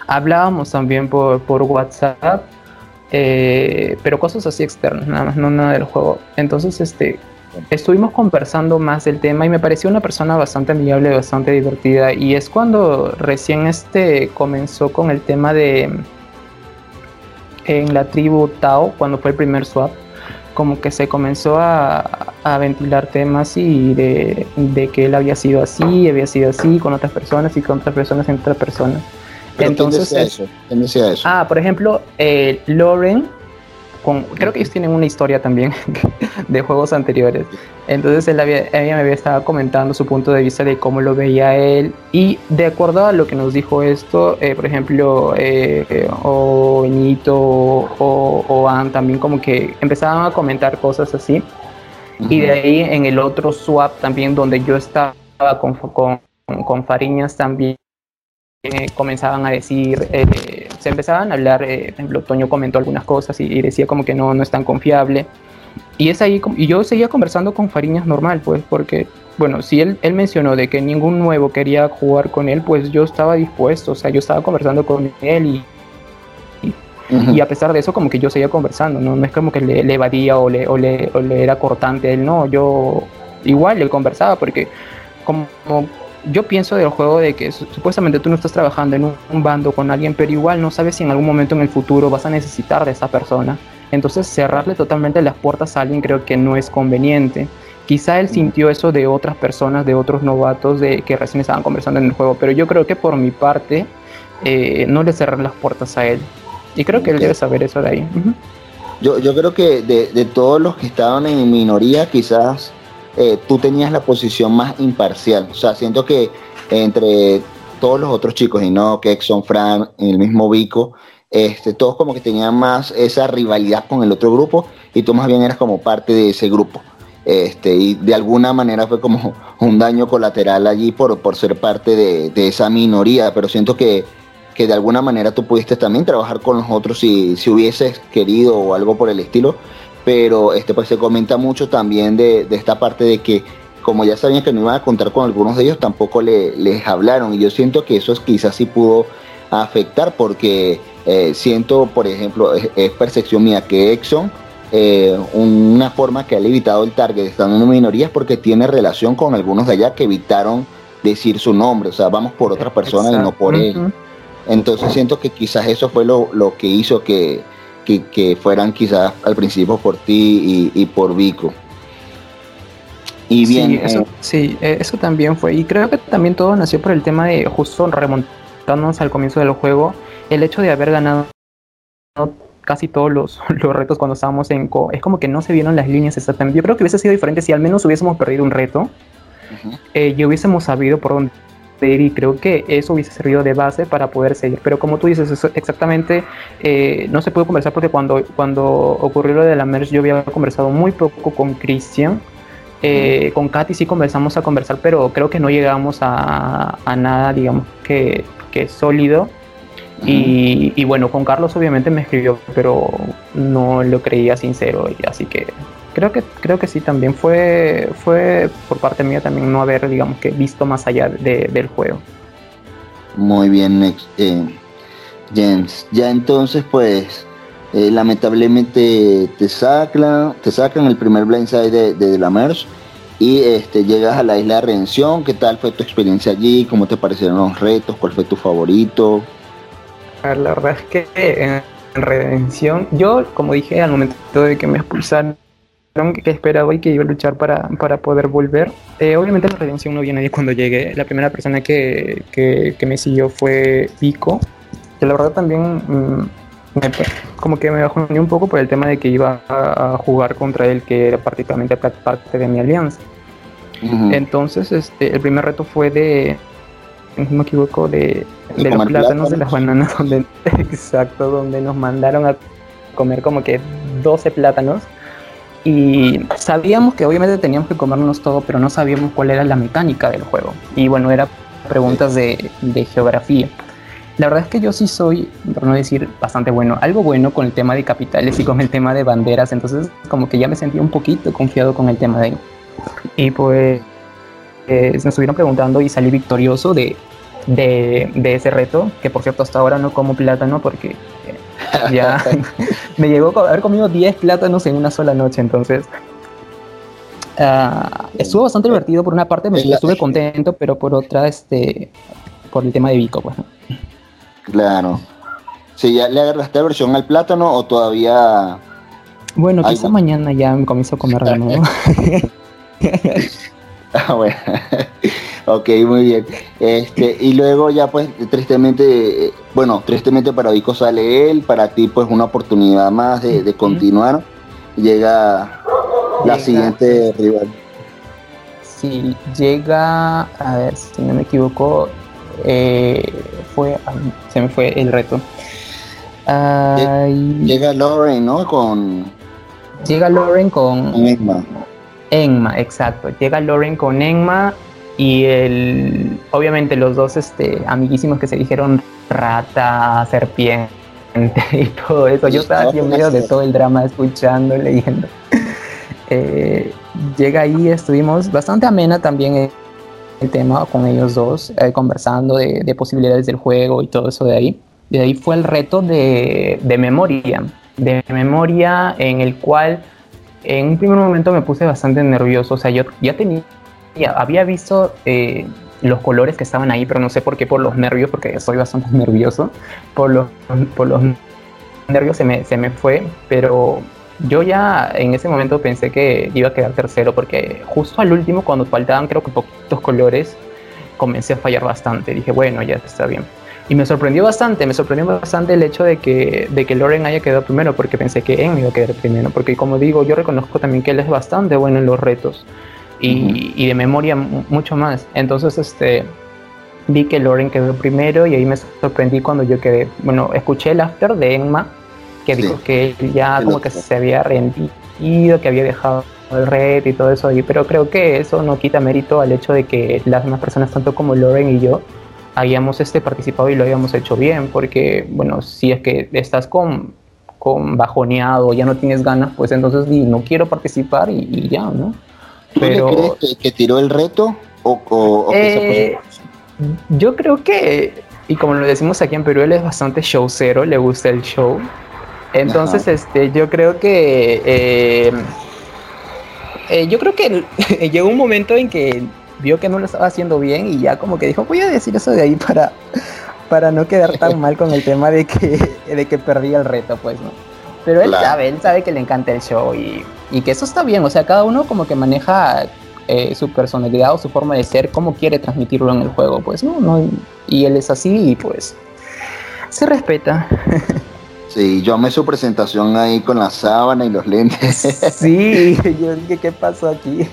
Hablábamos también por, por WhatsApp eh, pero cosas así externas, nada más, no nada del juego. Entonces, este, estuvimos conversando más del tema y me pareció una persona bastante amigable, bastante divertida. Y es cuando recién este comenzó con el tema de en la tribu Tao, cuando fue el primer swap, como que se comenzó a, a ventilar temas y de, de, que él había sido así, había sido así con otras personas y con otras personas en otras personas. Entonces, ¿quién decía eso? Ah, por ejemplo, eh, Lauren, con, creo que ellos tienen una historia también <laughs> de juegos anteriores. Entonces él había, ella me había estado comentando su punto de vista de cómo lo veía él. Y de acuerdo a lo que nos dijo esto, eh, por ejemplo, eh, o Benito o, o Ann también como que empezaban a comentar cosas así. Y de ahí en el otro swap también donde yo estaba con, con, con Fariñas también eh, comenzaban a decir, eh, se empezaban a hablar, eh, por ejemplo, Toño comentó algunas cosas y, y, decía como que no, no es tan confiable. Y es ahí, y yo seguía conversando con Fariñas normal, pues, porque, bueno, si él, él mencionó de que ningún nuevo quería jugar con él, pues yo estaba dispuesto, o sea, yo estaba conversando con él y, y, uh -huh. y a pesar de eso, como que yo seguía conversando, no, no es como que le, le evadía o le, o, le, o le era cortante él, no, yo igual le conversaba, porque como yo pienso del juego de que supuestamente tú no estás trabajando en un, un, bando con alguien, pero igual no sabes si en algún momento en el futuro vas a necesitar de esa persona. Entonces cerrarle totalmente las puertas a alguien creo que no es conveniente. Quizá él sintió eso de otras personas, de otros novatos de que recién estaban conversando en el juego, pero yo creo que por mi parte eh, no le cerrar las puertas a él. Y creo que él debe saber eso de ahí. Uh -huh. yo, yo creo que de, de todos los que estaban en minoría, quizás eh, tú tenías la posición más imparcial. O sea, siento que entre todos los otros chicos, y no que son Fran, el mismo Vico, este, todos como que tenían más esa rivalidad con el otro grupo y tú más bien eras como parte de ese grupo. Este, y de alguna manera fue como <laughs> un daño colateral allí por, por ser parte de, esa minoría, pero siento que, que, de alguna manera tú pudiste también trabajar con los otros si, si hubieses querido o algo por el estilo, pero este, pues se comenta mucho también de, de esta parte de que como ya sabían que no iban a contar con algunos de ellos, tampoco le, les hablaron. Y yo siento que eso quizás sí pudo afectar porque eh, siento, por ejemplo, es, percepción mía que Exxon, eh, una forma que ha evitado el target estando en minorías porque tiene relación con algunos de allá que evitaron decir su nombre, o sea, vamos por otra persona y no por él. Entonces siento que quizás eso fue lo, que hizo que, que, fueran quizás al principio por ti y, por Vico. Y bien. Sí eso, eh, eso también fue. Y creo que también todo nació por el tema de justo remontarnos al comienzo del juego el hecho de haber ganado casi todos los, <laughs> los, retos cuando estábamos en Co, es como que no se vieron las líneas exactamente. Yo creo que hubiese sido diferente si al menos hubiésemos perdido un reto eh, y hubiésemos sabido por dónde y creo que eso hubiese servido de base para poder seguir. Pero como tú dices, exactamente eh, no se pudo conversar porque cuando, cuando ocurrió lo de la merge yo había conversado muy poco con Christian. Eh, con Katy sí comenzamos a conversar, pero creo que no llegamos a, a nada, digamos, que, que sólido. Y, bueno, con Carlos obviamente me escribió, pero no lo creía sincero, y así que creo que creo que sí también fue fue por parte mía también no haber digamos que visto más allá del juego. Muy bien, eh, James. Ya entonces pues eh, lamentablemente te sacan te sacan el primer blindside de, de la Merge y este llegas a la isla de Redención. ¿Qué tal fue tu experiencia allí? ¿Cómo te parecieron los retos? ¿Cuál fue tu favorito? La verdad es que en Redención, yo, como dije al momento de que me expulsaron, que esperaba y que iba a luchar para, para poder volver. Eh, obviamente la redención no viene ahí cuando llegué. La primera persona que, que, me siguió fue Pico. Que la verdad también mm, como que me bajó un poco por el tema de que iba a, jugar contra él, que era prácticamente parte de mi alianza. Entonces, este, el primer reto fue de, no me equivoco, de, de los plátanos, de las bananas, <laughs> donde, exacto, donde nos mandaron a comer como que 12 plátanos. Y sabíamos que obviamente teníamos que comernos todo, pero no sabíamos cuál era la mecánica del juego. Y bueno, era preguntas de, geografía. La verdad es que yo sí soy, por no decir bastante bueno, algo bueno con el tema de capitales y con el tema de banderas, entonces como que ya me sentía un poquito confiado con el tema de... Y pues eh, estuvieron preguntando y salí victorioso de, de, ese reto, que por cierto hasta ahora no como plátano porque <laughs> ya <laughs> me llegó a haber comido 10 plátanos en una sola noche, entonces uh, estuvo bastante divertido por una parte, me estuve contento, pero por otra, este, por el tema de Vico, pues. Claro. Si ya le agarraste versión al plátano o todavía... Bueno, quizá mañana ya me comienzo a comer de nuevo. <laughs> <laughs> Ah, bueno. ok, muy bien. Este, y luego ya pues tristemente, bueno, tristemente para Vico sale él, para ti pues una oportunidad más de, continuar. Llega la siguiente rival. Sí, llega, a ver si no me equivoco, eh, fue, se me fue el reto. llega Lauren, ¿no? Con... Llega Lauren con... Enma, exacto. Llega Lauren con Enma y el, obviamente los dos este, amiguísimos que se dijeron rata, serpiente <laughs> y todo eso. Yo estaba aquí en medio de todo el drama escuchando, leyendo. <laughs> Eh, llega ahí, estuvimos bastante amena también el tema con ellos dos, eh, conversando de, posibilidades del juego y todo eso de ahí. De ahí fue el reto de, de memoria, de memoria en el cual en un primer momento me puse bastante nervioso. O sea, yo ya tenía, había visto eh, los colores que estaban ahí, pero no sé por qué, por los nervios, porque soy bastante <laughs> nervioso. Por los, por los nervios se me, se me fue, pero yo ya en ese momento pensé que iba a quedar tercero, porque justo al último, cuando faltaban creo que poquitos colores, comencé a fallar bastante. Dije, bueno, ya está bien. Y me sorprendió bastante, me sorprendió bastante el hecho de que, de que Loren haya quedado primero, porque pensé que En iba a quedar primero, porque como digo, yo reconozco también que él es bastante bueno en los retos y, y de memoria mucho más. Entonces, este, vi que Loren quedó primero y ahí me sorprendí cuando yo quedé. Bueno, escuché el after de Enma, que dijo que ya como que se había rendido, que había dejado el red y todo eso ahí, pero creo que eso no quita mérito al hecho de que las demás personas, tanto como Loren y yo, habíamos este, participado y lo habíamos hecho bien, porque, bueno, si es que estás con, con bajoneado, ya no tienes ganas, pues entonces no quiero participar y, ya, ¿no? Pero, crees que, tiró el reto o, eh, Yo creo que, y como lo decimos aquí en Perú, él es bastante showcero, le gusta el show. Entonces, este, yo creo que eh, eh, yo creo que <laughs> llegó un momento en que vio que no lo estaba haciendo bien y ya como que dijo, voy a decir eso de ahí para, para no quedar tan mal con el tema de que, de que perdí el reto, pues, ¿no? Pero él sabe, él sabe que le encanta el show y, y, que eso está bien, o sea, cada uno como que maneja eh, su personalidad o su forma de ser, como quiere transmitirlo en el juego, pues, ¿no? no y él es así y pues se respeta. Sí, yo amé su presentación ahí con la sábana y los lentes. Sí, <laughs> yo dije, ¿qué pasó aquí?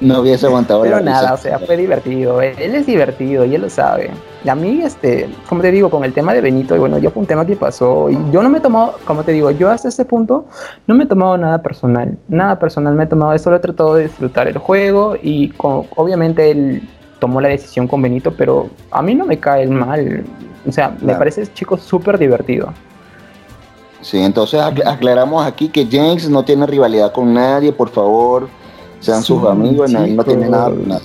No hubiese aguantado Pero nada, o sea, fue divertido. Él es divertido y él lo sabe. Y a mí, este, como te digo, con el tema de Benito, y bueno, yo fue un tema que pasó. Y yo no me he tomado, como te digo, yo hasta este punto no me he tomado nada personal. Nada personal me he tomado, solo he tratado de disfrutar el juego. Y obviamente él tomó la decisión con Benito, pero a mí no me cae el mal. O sea, me parece chico súper divertido. Sí, entonces aclaramos aquí que James no tiene rivalidad con nadie, por favor, sean sus amigos, nadie, no tiene nada. <laughs>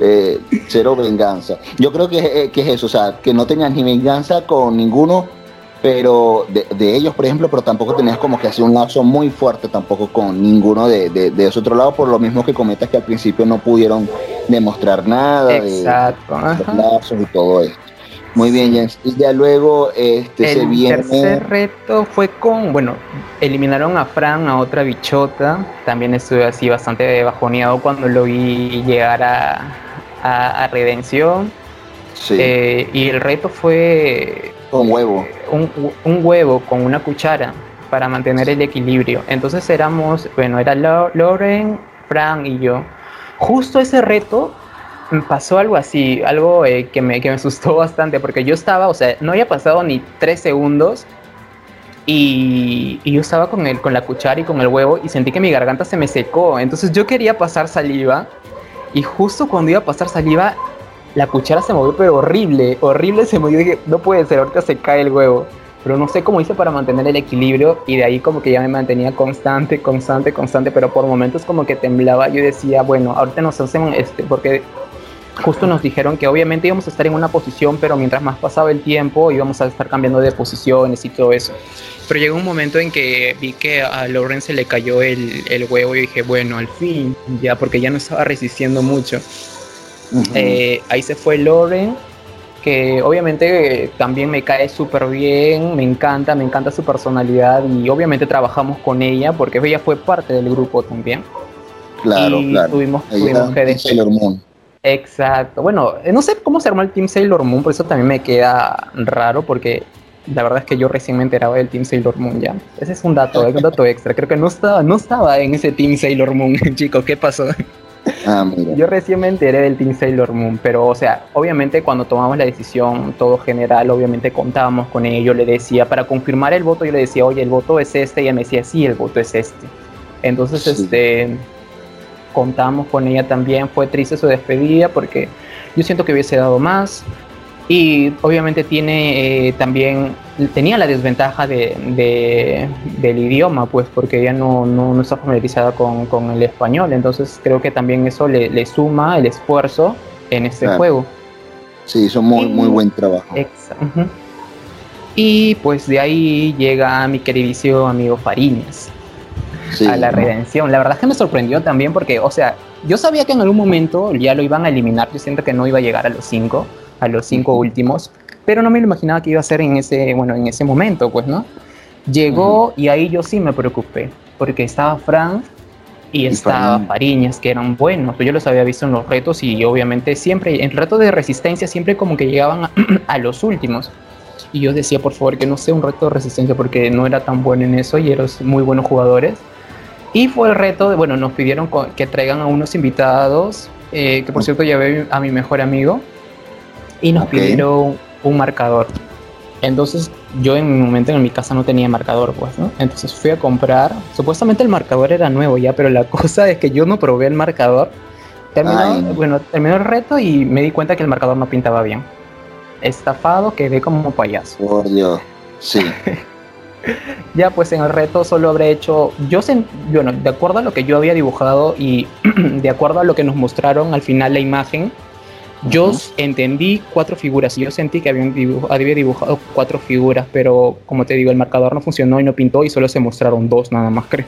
Eh, cero venganza. Yo creo eh, que, es eso, o sea, que no tenías ni venganza con ninguno, pero de, ellos, por ejemplo, pero tampoco tenías como que hacer un lazo muy fuerte tampoco con ninguno de, de, ese otro lado, por lo mismo que comentas que al principio no pudieron demostrar nada Exacto. de los lazos y todo esto. Muy bien, Jens. Y ya luego este, el se viene. El tercer reto fue con, bueno, eliminaron a Fran, a otra bichota. También estuve así bastante bajoneado cuando lo vi llegar a, Redención. Sí. Eh, y el reto fue. Un huevo. Un, huevo con una cuchara para mantener el equilibrio. Entonces éramos, bueno, era Loren, Fran y yo. Justo ese reto pasó algo así, algo eh, que, me, que me asustó bastante, porque yo estaba, o sea, no había pasado ni tres segundos y, yo estaba con, el, con la cuchara y con el huevo y sentí que mi garganta se me secó. Entonces yo quería pasar saliva y justo cuando iba a pasar saliva, la cuchara se movió, pero horrible, horrible se movió. dije, no puede ser, ahorita se cae el huevo. Pero no sé cómo hice para mantener el equilibrio y de ahí como que ya me mantenía constante, constante, constante, pero por momentos como que temblaba. Yo decía, bueno, ahorita nos hacen este, porque justo nos dijeron que obviamente íbamos a estar en una posición, pero mientras más pasaba el tiempo íbamos a estar cambiando de posiciones y todo eso. Pero llegó un momento en que vi que a Lauren se le cayó el, el huevo y dije, bueno, al fin, ya, porque ya no estaba resistiendo mucho. Eh, ahí se fue Lauren, que obviamente también me cae súper bien, me encanta, me encanta su personalidad y obviamente trabajamos con ella porque ella fue parte del grupo también. Claro, claro. Tuvimos, tuvimos que Exacto. Bueno, eh, no sé cómo se armó el Team Sailor Moon, por eso también me queda raro, porque la verdad es que yo recién me enteraba del Team Sailor Moon ya. Ese es un dato, un dato extra. Creo que no estaba, no estaba en ese Team Sailor Moon, <laughs> chicos. ¿Qué pasó? Ah, yo recién me enteré del Team Sailor Moon, pero o sea, obviamente cuando tomamos la decisión, todo general, obviamente contábamos con ello, le decía, para confirmar el voto, yo le decía, oye, el voto es este, y ella me decía, sí, el voto es este. Entonces, este, contamos con ella también. Fue triste su despedida porque yo siento que hubiese dado más. Y obviamente tiene eh, también, tenía la desventaja de, del idioma, pues porque ella no, no, está familiarizada con, con, el español. Entonces creo que también eso le, le suma el esfuerzo en este juego. Sí, hizo muy, muy buen trabajo. Y pues de ahí llega mi queridísimo amigo Fariñas a la redención. La verdad es que me sorprendió también porque, o sea, yo sabía que en algún momento ya lo iban a eliminar. Yo siento que no iba a llegar a los cinco, a los cinco últimos, pero no me lo imaginaba que iba a ser en ese, bueno, en ese momento, pues, ¿no? Llegó y ahí yo sí me preocupé porque estaba Frank y estaba Fariñas, que eran buenos. Yo los había visto en los retos y obviamente siempre, en retos de resistencia, siempre como que llegaban <clears throat> a los últimos. Y yo decía, por favor, que no sea un reto de resistencia porque no era tan bueno en eso y eran muy buenos jugadores. Y fue el reto de, bueno, nos pidieron que traigan a unos invitados eh, que por cierto llevé a mi mejor amigo, y nos pidieron un marcador. Entonces yo en un momento en mi casa no tenía marcador, pues, ¿no? Entonces fui a comprar, supuestamente el marcador era nuevo ya, pero la <laughs> cosa es que yo no probé el marcador. Terminó, bueno, terminó el reto y me di cuenta que el marcador no pintaba bien. Estafado, quedé como payaso. Por Dios, sí. <laughs> ya pues en el reto solo habré hecho, yo bueno, de acuerdo a lo que yo había dibujado y <clears throat> de acuerdo a lo que nos mostraron al final la imagen, yo entendí cuatro figuras. Y yo sentí que habían había dibujado cuatro figuras, pero como te digo, el marcador no funcionó y no pintó y solo se mostraron dos nada más, creo.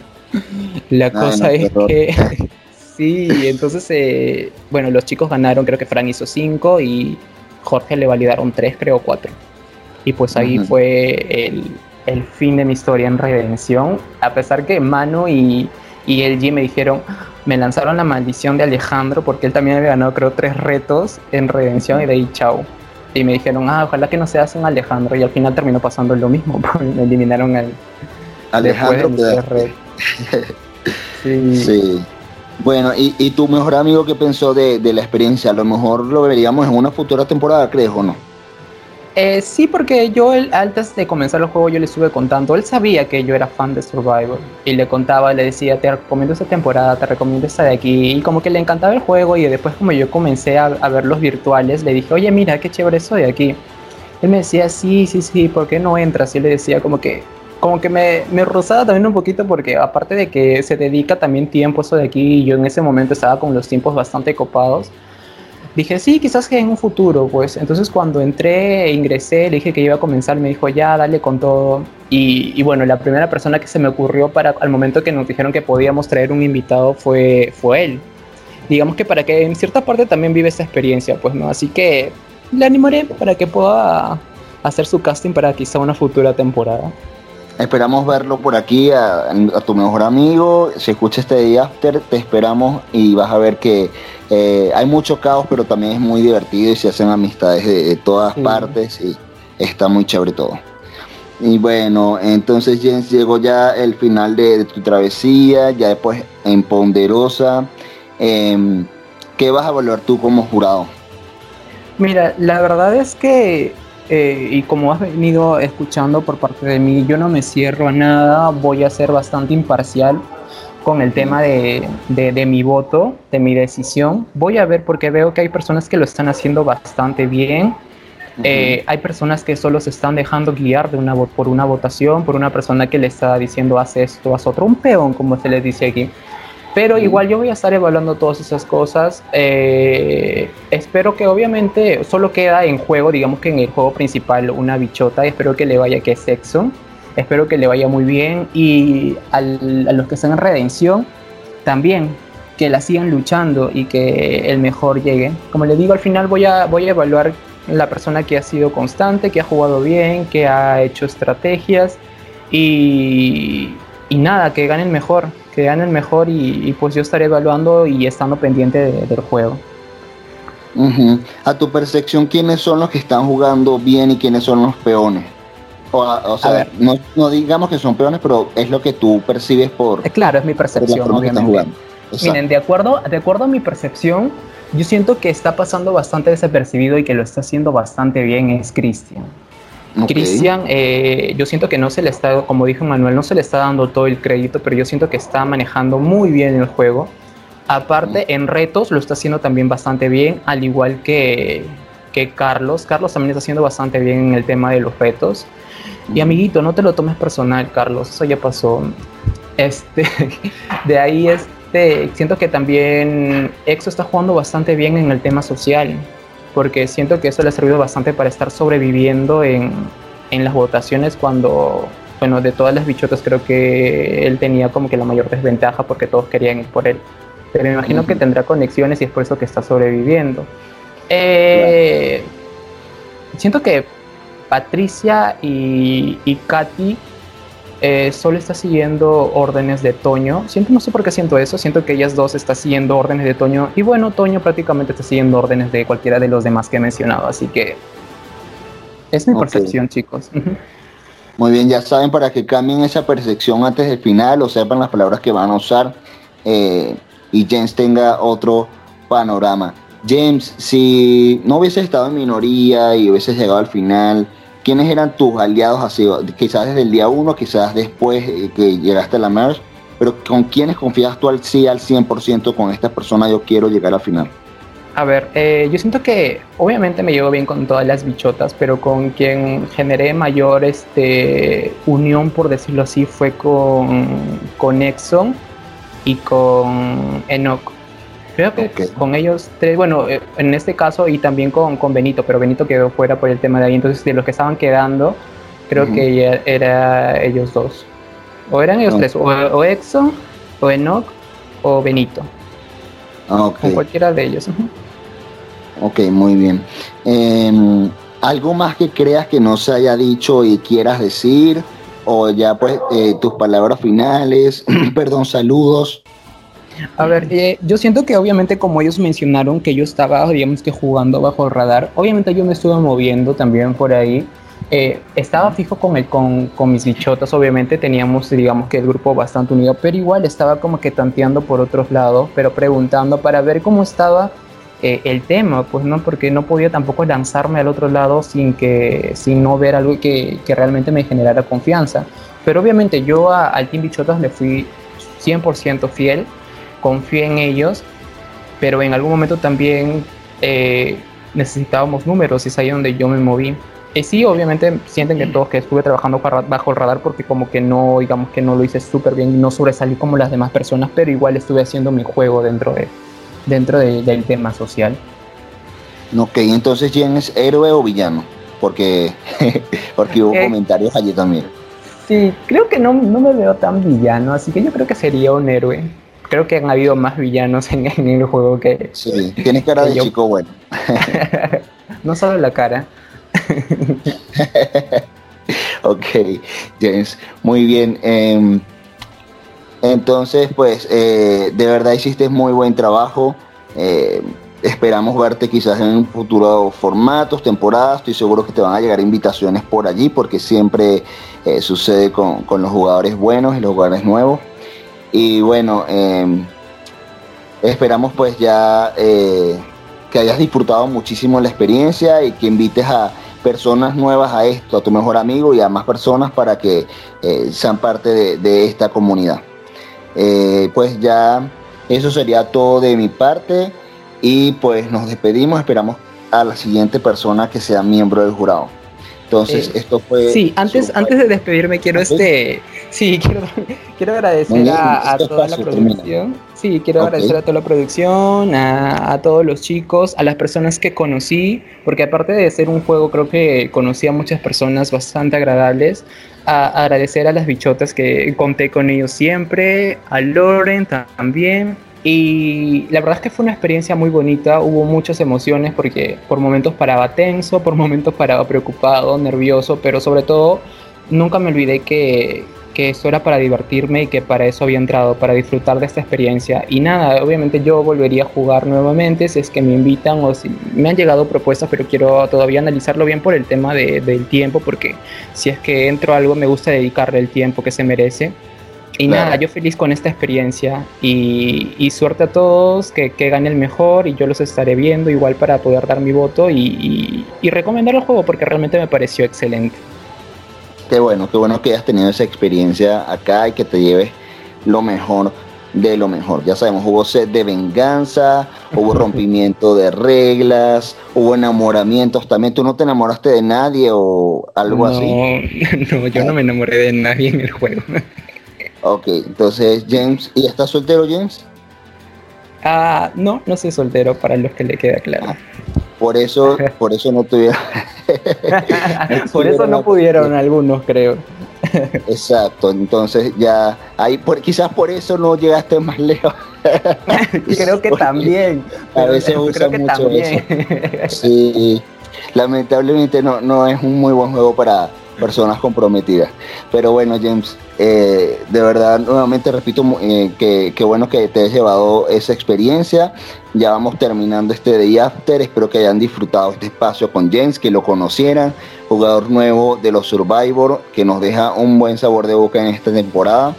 La cosa es que... <laughs> sí, entonces, eh, bueno, los chicos ganaron, creo que Fran hizo cinco y Jorge le validaron tres, creo, cuatro. Y pues ahí fue el, el fin de mi historia en Redención, a pesar que Mano y, y el G me dijeron, me lanzaron la maldición de Alejandro porque él también había ganado creo tres retos en Redención y de ahí chao. Y me dijeron, ah, ojalá que no se un Alejandro y al final terminó pasando lo mismo, <laughs> me eliminaron al Alejandro. sí. sí. Bueno, ¿y, ¿y, tu mejor amigo qué pensó de, de la experiencia? A lo mejor lo veríamos en una futura temporada, ¿crees o no? Eh, sí, porque yo antes de comenzar el juego yo le estuve contando, él sabía que yo era fan de Survivor y le contaba, le decía, te recomiendo esta temporada, te recomiendo esta de aquí y como que le encantaba el juego y después como yo comencé a, ver los virtuales, le dije, oye mira, qué chévere eso de aquí. Él me decía, sí, sí, sí, ¿por qué no entras? Y le decía como que, como que me, me rozaba también un poquito porque aparte de que se dedica también tiempo eso de aquí y yo en ese momento estaba con los tiempos bastante copados dije, sí, quizás que en un futuro, pues. Entonces cuando entré, e ingresé, le dije que iba a comenzar, me dijo, ya, dale con todo. Y, bueno, la primera persona que se me ocurrió para al momento que nos dijeron que podíamos traer un invitado fue, fue él. Digamos que para que en cierta parte también vive esa experiencia, pues, ¿no? Así que le animaré para que pueda hacer su casting para quizá una futura temporada. Esperamos verlo por aquí a, tu mejor amigo. Si escucha este día after, te esperamos y vas a ver que eh, hay mucho caos, pero también es muy divertido y se hacen amistades de, todas partes y está muy chévere todo. Y bueno, entonces Jens llegó ya el final de, tu travesía, ya después en Ponderosa. Em, ¿Qué vas a evaluar tú como jurado? Mira, la verdad es que eh, y como has venido escuchando por parte de mí, yo no me cierro a nada, voy a ser bastante imparcial con el tema de, de, mi voto, de mi decisión. Voy a ver porque veo que hay personas que lo están haciendo bastante bien. Eh, hay personas que solo se están dejando guiar de una, por una votación, por una persona que le está diciendo haz esto, haz otro, un peón, como se les dice aquí. Pero igual yo voy a estar evaluando todas esas cosas. Eh, espero que obviamente solo queda en juego, digamos que en el juego principal, una bichota. Espero que le vaya que es sexo. Espero que le vaya muy bien. Y a los que están en redención, también que la sigan luchando y que el mejor llegue. Como le digo, al final voy a, voy a evaluar la persona que ha sido constante, que ha jugado bien, que ha hecho estrategias. Y, y nada, que gane el mejor que el mejor y, pues yo estaré evaluando y estando pendiente del juego. A tu percepción, ¿quiénes son los que están jugando bien y quiénes son los peones? O, sea, no, digamos que son peones, pero es lo que tú percibes por... Eh, claro, es mi percepción, obviamente. Miren, de acuerdo, de acuerdo a mi percepción, yo siento que está pasando bastante desapercibido y que lo está haciendo bastante bien es Cristian. Cristian, eh, yo siento que no se le está, como dijo Manuel, no se le está dando todo el crédito, pero yo siento que está manejando muy bien el juego. Aparte, en retos lo está haciendo también bastante bien, al igual que, que Carlos. Carlos también está haciendo bastante bien en el tema de los retos. Y amiguito, no te lo tomes personal, Carlos, eso ya pasó. Este, <laughs> de ahí este, siento que también Exo está jugando bastante bien en el tema social porque siento que eso le ha servido bastante para estar sobreviviendo en, en las votaciones cuando, bueno, de todas las bichotas creo que él tenía como que la mayor desventaja porque todos querían ir por él. Pero me imagino que tendrá conexiones y es por eso que está sobreviviendo. Eh, siento que Patricia y, y Katy eh, solo está siguiendo órdenes de Toño. Siento, no sé por qué siento eso, siento que ellas dos están siguiendo órdenes de Toño. Y bueno, Toño prácticamente está siguiendo órdenes de cualquiera de los demás que he mencionado. Así que es mi percepción, chicos. Muy bien, ya saben, para que cambien esa percepción antes del final o sepan las palabras que van a usar eh, y Jens tenga otro panorama. James, si no hubieses estado en minoría y hubieses llegado al final, ¿quiénes eran tus aliados así? Quizás desde el día uno, quizás después eh, que llegaste a la merge, pero ¿con quiénes confías tú al sí al 100% con esta persona yo quiero llegar al final? A ver, eh, yo siento que obviamente me llevo bien con todas las bichotas, pero con quien generé mayor este, unión, por decirlo así, fue con, con Exxon y con Enoch. Creo que con ellos tres, bueno, eh, en este caso y también con, con, Benito, pero Benito quedó fuera por el tema de ahí. Entonces, de los que estaban quedando, creo que ya era ellos dos. O eran ellos tres, o, o, Exxon, o Enoch, o Benito. Ah, con cualquiera de ellos. Ok, muy bien. Em, ¿Algo más que creas que no se haya dicho y quieras decir? O ya pues eh, tus palabras finales, <clears throat> perdón, saludos. A ver, eh, yo siento que obviamente como ellos mencionaron que yo estaba, digamos que jugando bajo el radar, obviamente yo me estuve moviendo también por ahí. Eh, estaba fijo con, el, con, con, mis bichotas, obviamente teníamos, digamos que el grupo bastante unido, pero igual estaba como que tanteando por otros lados, pero preguntando para ver cómo estaba eh, el tema, pues no, porque no podía tampoco lanzarme al otro lado sin que, sin no ver algo que, que realmente me generara confianza. Pero obviamente yo al Team Bichotas le fui 100% fiel, confié en ellos, pero en algún momento también eh, necesitábamos números y es ahí donde yo me moví. Y sí, obviamente sienten que todos que estuve trabajando bajo el radar porque como que no, digamos que no lo hice súper bien y no sobresalí como las demás personas, pero igual estuve haciendo mi juego dentro de, dentro del tema social. Ok, entonces ¿quién es héroe o villano? Porque, <laughs> porque hubo eh, comentarios allí también. Sí, creo que no, no, me veo tan villano, así que yo creo que sería un héroe. Creo que han habido más villanos en, el juego que... Sí, tienes cara de chico bueno. <laughs> no solo la cara. <laughs> ok, James, muy bien. Em, entonces, pues, eh, de verdad hiciste muy buen trabajo. Eh, esperamos verte quizás en un futuro formatos, temporadas. Estoy seguro que te van a llegar invitaciones por allí porque siempre eh, sucede con, los jugadores buenos y los jugadores nuevos. Y bueno, esperamos pues ya que hayas disfrutado muchísimo la experiencia y que invites a personas nuevas a esto, a tu mejor amigo y a más personas para que sean parte de esta comunidad. Eh, pues ya eso sería todo de mi parte y pues nos despedimos, esperamos a la siguiente persona que sea miembro del jurado. Entonces, eh, esto fue. Sí, antes, antes de despedirme, quiero este. Sí, <laughs> quiero, quiero agradecer a, toda la producción. Sí, quiero agradecer a toda la producción, a, a, todos los chicos, a las personas que conocí, porque aparte de ser un juego, creo que conocí a muchas personas bastante agradables. A, agradecer a las bichotas que conté con ellos siempre, a Loren también, y la verdad es que fue una experiencia muy bonita, hubo muchas emociones porque por momentos paraba tenso, por momentos paraba preocupado, nervioso, pero sobre todo nunca me olvidé que, que esto era para divertirme y que para eso había entrado, para disfrutar de esta experiencia. Y nada, obviamente yo volvería a jugar nuevamente si es que me invitan o si me han llegado propuestas, pero quiero todavía analizarlo bien por el tema de, del tiempo, porque si es que entro a algo me gusta dedicarle el tiempo que se merece. Y nada, yo feliz con esta experiencia y, suerte a todos, que, que, gane el mejor y yo los estaré viendo igual para poder dar mi voto y, recomendar el juego porque realmente me pareció excelente. Qué bueno, qué bueno que hayas tenido esa experiencia acá y que te lleves lo mejor de lo mejor. Ya sabemos, hubo sed de venganza, hubo <laughs> rompimiento de reglas, hubo enamoramientos también. ¿Tú no te enamoraste de nadie o algo así? <laughs> No, yo no me enamoré de nadie en el juego. Ok, entonces James, ¿y estás soltero James? Ah, no, no soy soltero para los que le queda claro. Por eso, <laughs> <laughs> por eso no tuvieron. por eso no pudieron algunos, creo. Exacto, entonces ya ahí por, quizás por eso no llegaste más lejos. <laughs> creo que también. A veces usa mucho eso. Sí, lamentablemente no, no es un muy buen juego para, personas comprometidas. Pero bueno, James, eh, de verdad, nuevamente repito eh, que, bueno que te has llevado esa experiencia. Ya vamos terminando este Day After. Espero que hayan disfrutado este espacio con James, que lo conocieran. Jugador nuevo de los Survivor, que nos deja un buen sabor de boca en esta temporada.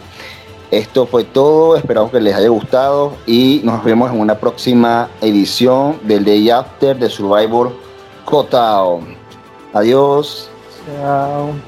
Esto fue todo, esperamos que les haya gustado y nos vemos en una próxima edición del Day After de Survivor Kotao. Adiós. Chao.